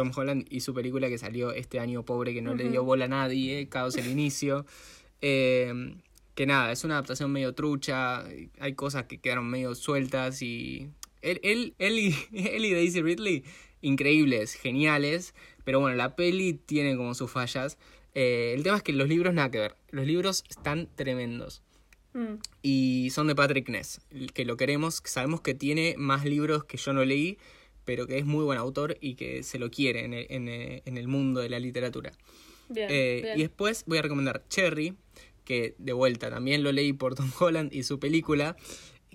Speaker 1: Tom Holland y su película que salió este año pobre, que no le dio bola a nadie, Caos el inicio. Eh, que nada, es una adaptación medio trucha, hay cosas que quedaron medio sueltas y... Él, él, él, y, él y Daisy Ridley, increíbles, geniales, pero bueno, la peli tiene como sus fallas. Eh, el tema es que los libros nada que ver, los libros están tremendos.
Speaker 2: Mm.
Speaker 1: Y son de Patrick Ness, que lo queremos, sabemos que tiene más libros que yo no leí, pero que es muy buen autor y que se lo quiere en el, en el- en el mundo de la literatura.
Speaker 2: Bien,
Speaker 1: Eh,
Speaker 2: bien.
Speaker 1: y después voy a recomendar Cherry, que de vuelta también lo leí por Tom Holland y su película,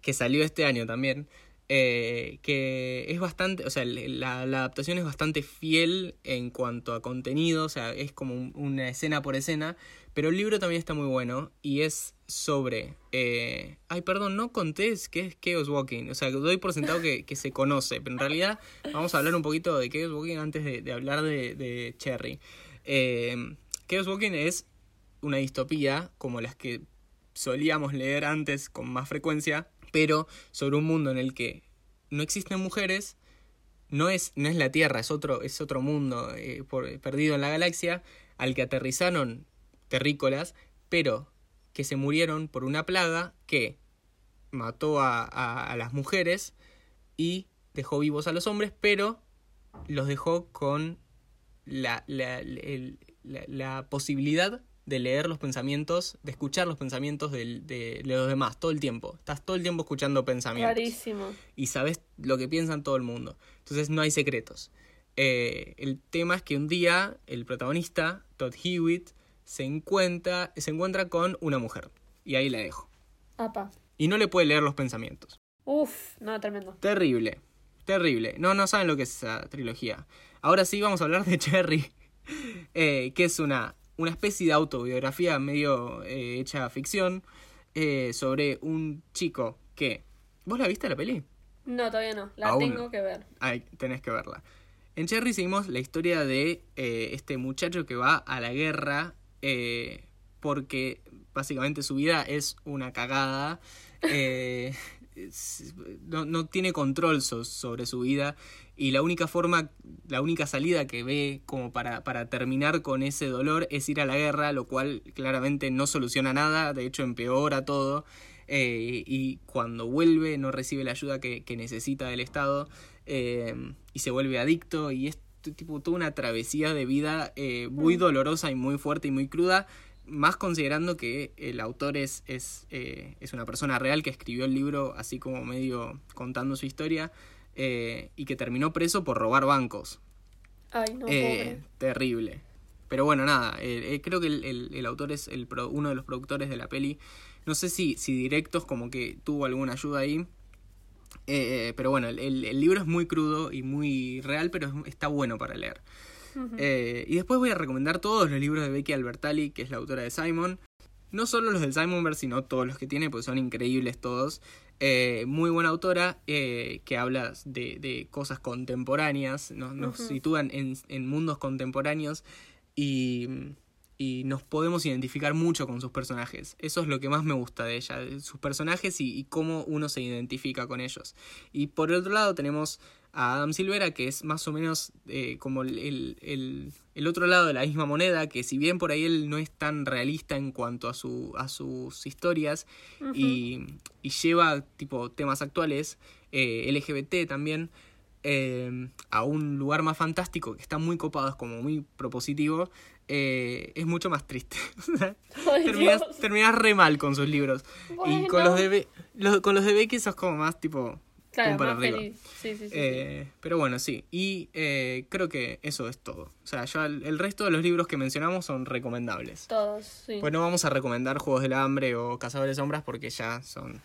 Speaker 1: que salió este año también. eh, que es bastante, o sea, la, la adaptación es bastante fiel en cuanto a contenido, o sea, es como un- una escena por escena, pero el libro también está muy bueno y es sobre... eh, ay, perdón, no conté es que es Chaos Walking, o sea, doy por sentado que, que se conoce, pero en realidad vamos a hablar un poquito de Chaos Walking antes de, de hablar de, de Cherry. Eh, Chaos Walking es una distopía como las que solíamos leer antes con más frecuencia, pero sobre un mundo en el que no existen mujeres, no es, no es la Tierra, es otro, es otro mundo eh, perdido en la galaxia, al que aterrizaron terrícolas, pero que se murieron por una plaga que mató a, a- a las mujeres y dejó vivos a los hombres, pero los dejó con la, la, el- la- la posibilidad de leer los pensamientos, de escuchar los pensamientos del- de, los demás todo el tiempo. Estás todo el tiempo escuchando pensamientos
Speaker 2: Rarísimo.
Speaker 1: y sabes lo que piensan todo el mundo. Entonces no hay secretos. Eh, el tema es que un día el protagonista, Todd Hewitt, se encuentra, se encuentra con una mujer. Y ahí la dejo.
Speaker 2: Apa.
Speaker 1: Y no le puede leer los pensamientos.
Speaker 2: Uf, no, tremendo.
Speaker 1: Terrible. Terrible. No, no saben lo que es esa trilogía. Ahora sí vamos a hablar de Cherry. eh, que es una, una especie de autobiografía medio eh, hecha ficción. eh, sobre un chico que... ¿Vos la viste la peli?
Speaker 2: No, todavía no. La
Speaker 1: Aún
Speaker 2: tengo que ver.
Speaker 1: Ay, tenés que verla. En Cherry seguimos la historia de eh, este muchacho que va a la guerra eh, porque básicamente su vida es una cagada. eh, no, no tiene control so- sobre su vida y la única forma, la única salida que ve como para, para terminar con ese dolor es ir a la guerra, lo cual claramente no soluciona nada, de hecho empeora todo. eh, y cuando vuelve no recibe la ayuda que, necesita del Estado y se vuelve adicto y tipo toda una travesía de vida eh, muy dolorosa y muy fuerte y muy cruda más considerando que el autor es, es, eh, es una persona real que escribió el libro así como medio contando su historia eh, y que terminó preso por robar bancos.
Speaker 2: Ay, no, pobre.
Speaker 1: terrible. Pero bueno, nada, creo que el, el- el autor es el pro- uno de los productores de la peli. No sé si, si directos como que tuvo alguna ayuda ahí. Eh, pero bueno, el, el- libro es muy crudo y muy real, pero es- está bueno para leer. Eh, y después voy a recomendar todos los libros de Becky Albertalli, que es la autora de Simon. No solo los del Simonverse, sino todos los que tiene, pues son increíbles todos. Eh, muy buena autora eh, que habla de, de cosas contemporáneas, nos, nos
Speaker 2: Ujú.
Speaker 1: sitúan en, en mundos contemporáneos y, y nos podemos identificar mucho con sus personajes. Eso es lo que más me gusta de ella, sus personajes y, y cómo uno se identifica con ellos. Y por el otro lado tenemos a Adam Silvera, que es más o menos eh, como el, el- el- el otro lado de la misma moneda, que si bien por ahí él no es tan realista en cuanto a, su, a sus historias y, y lleva tipo temas actuales, eh, LGBT también, eh, a un lugar más fantástico, que está muy copado, es como muy propositivo, eh, es mucho más triste. Terminas, terminas re mal con sus libros. Y con los de, Be- los, con los de Becky sos como más tipo...
Speaker 2: Claro,
Speaker 1: para
Speaker 2: más
Speaker 1: arriba.
Speaker 2: feliz. Sí, sí.
Speaker 1: Eh, pero bueno, sí. Y eh, creo que eso es todo. O sea, ya el, el resto de los libros que mencionamos son recomendables.
Speaker 2: Todos, sí.
Speaker 1: Pues no vamos a recomendar Juegos del Hambre o Cazadores de Sombras porque ya son...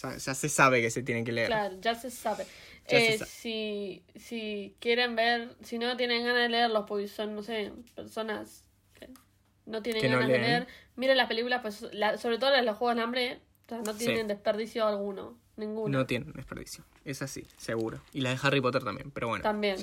Speaker 1: Ya, ya se sabe que se tienen que leer.
Speaker 2: Claro, ya se sabe. Eh. Si, si quieren ver, si no tienen ganas de leerlos porque son, no sé, personas que no tienen
Speaker 1: Que no
Speaker 2: ganas de leer, miren las películas, pues la- sobre todo las de los Juegos del Hambre, o sea, no
Speaker 1: Sí.
Speaker 2: tienen desperdicio alguno, ninguno.
Speaker 1: No tienen desperdicio. Es así, seguro. Y las de Harry Potter también. Pero bueno.
Speaker 2: También.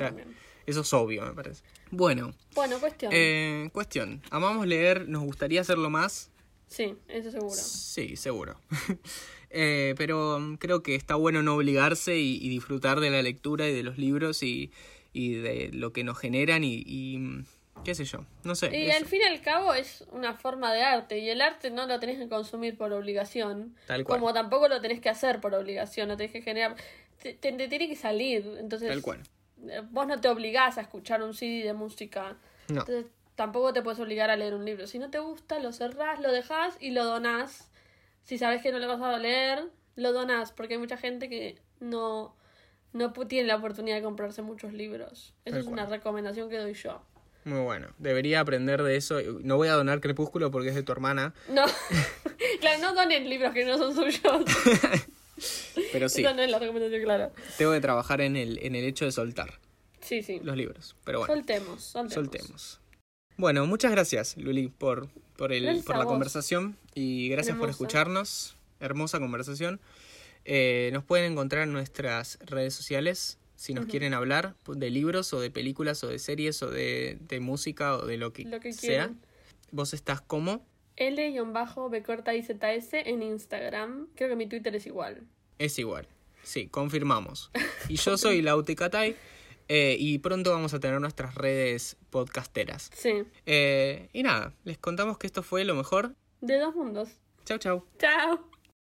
Speaker 1: Eso es obvio, me parece. Bueno,
Speaker 2: Bueno, cuestión.
Speaker 1: eh, cuestión. Amamos leer, nos gustaría hacerlo más.
Speaker 2: sí, eso seguro.
Speaker 1: Sí, seguro. Eh, pero mm, creo que está bueno no obligarse y, y disfrutar de la lectura y de los libros y, y de lo que nos generan y, y, mm, qué sé yo, no sé.
Speaker 2: Y
Speaker 1: eso.
Speaker 2: al fin y al cabo es una forma de arte y el arte no lo tenés que consumir por obligación.
Speaker 1: Tal cual.
Speaker 2: Como tampoco lo tenés que hacer por obligación, lo tenés que generar. Te, te- te tiene que salir. Entonces,
Speaker 1: Tal cual.
Speaker 2: eh, vos no te obligás a escuchar un CD de música.
Speaker 1: No,
Speaker 2: Entonces, tampoco te puedes obligar a leer un libro. Si no te gusta, lo cerrás, lo dejás y lo donás. Si sabes que no lo vas a leer, lo donás. Porque hay mucha gente que no, no tiene la oportunidad de comprarse muchos libros. Esa es una recomendación que doy yo.
Speaker 1: muy bueno. Debería aprender de eso. No voy a donar Crepúsculo porque es de tu hermana,
Speaker 2: No, claro, no donen libros que no son suyos.
Speaker 1: pero sí,
Speaker 2: Esa no es la recomendación, claro.
Speaker 1: tengo que trabajar en el, en el hecho de soltar
Speaker 2: Sí, sí.
Speaker 1: los libros. Pero bueno,
Speaker 2: Soltemos, soltemos.
Speaker 1: soltemos. Bueno, muchas gracias, Luli, por, por, el, por la conversación y gracias por escucharnos. Hermosa conversación. Eh, nos pueden encontrar en nuestras redes sociales si nos quieren hablar de libros o de películas o de series o de, de música o de lo que,
Speaker 2: Lo que
Speaker 1: sea.
Speaker 2: quieran.
Speaker 1: Vos estás como
Speaker 2: L-B corta IZS en Instagram. Creo que mi Twitter es igual.
Speaker 1: es igual. Sí, confirmamos. Y yo soy Laute Catay eh, y pronto vamos a tener nuestras redes podcasteras.
Speaker 2: Sí.
Speaker 1: Eh, y nada, les contamos que esto fue lo mejor.
Speaker 2: De dos mundos.
Speaker 1: Chau, chau.
Speaker 2: Chao.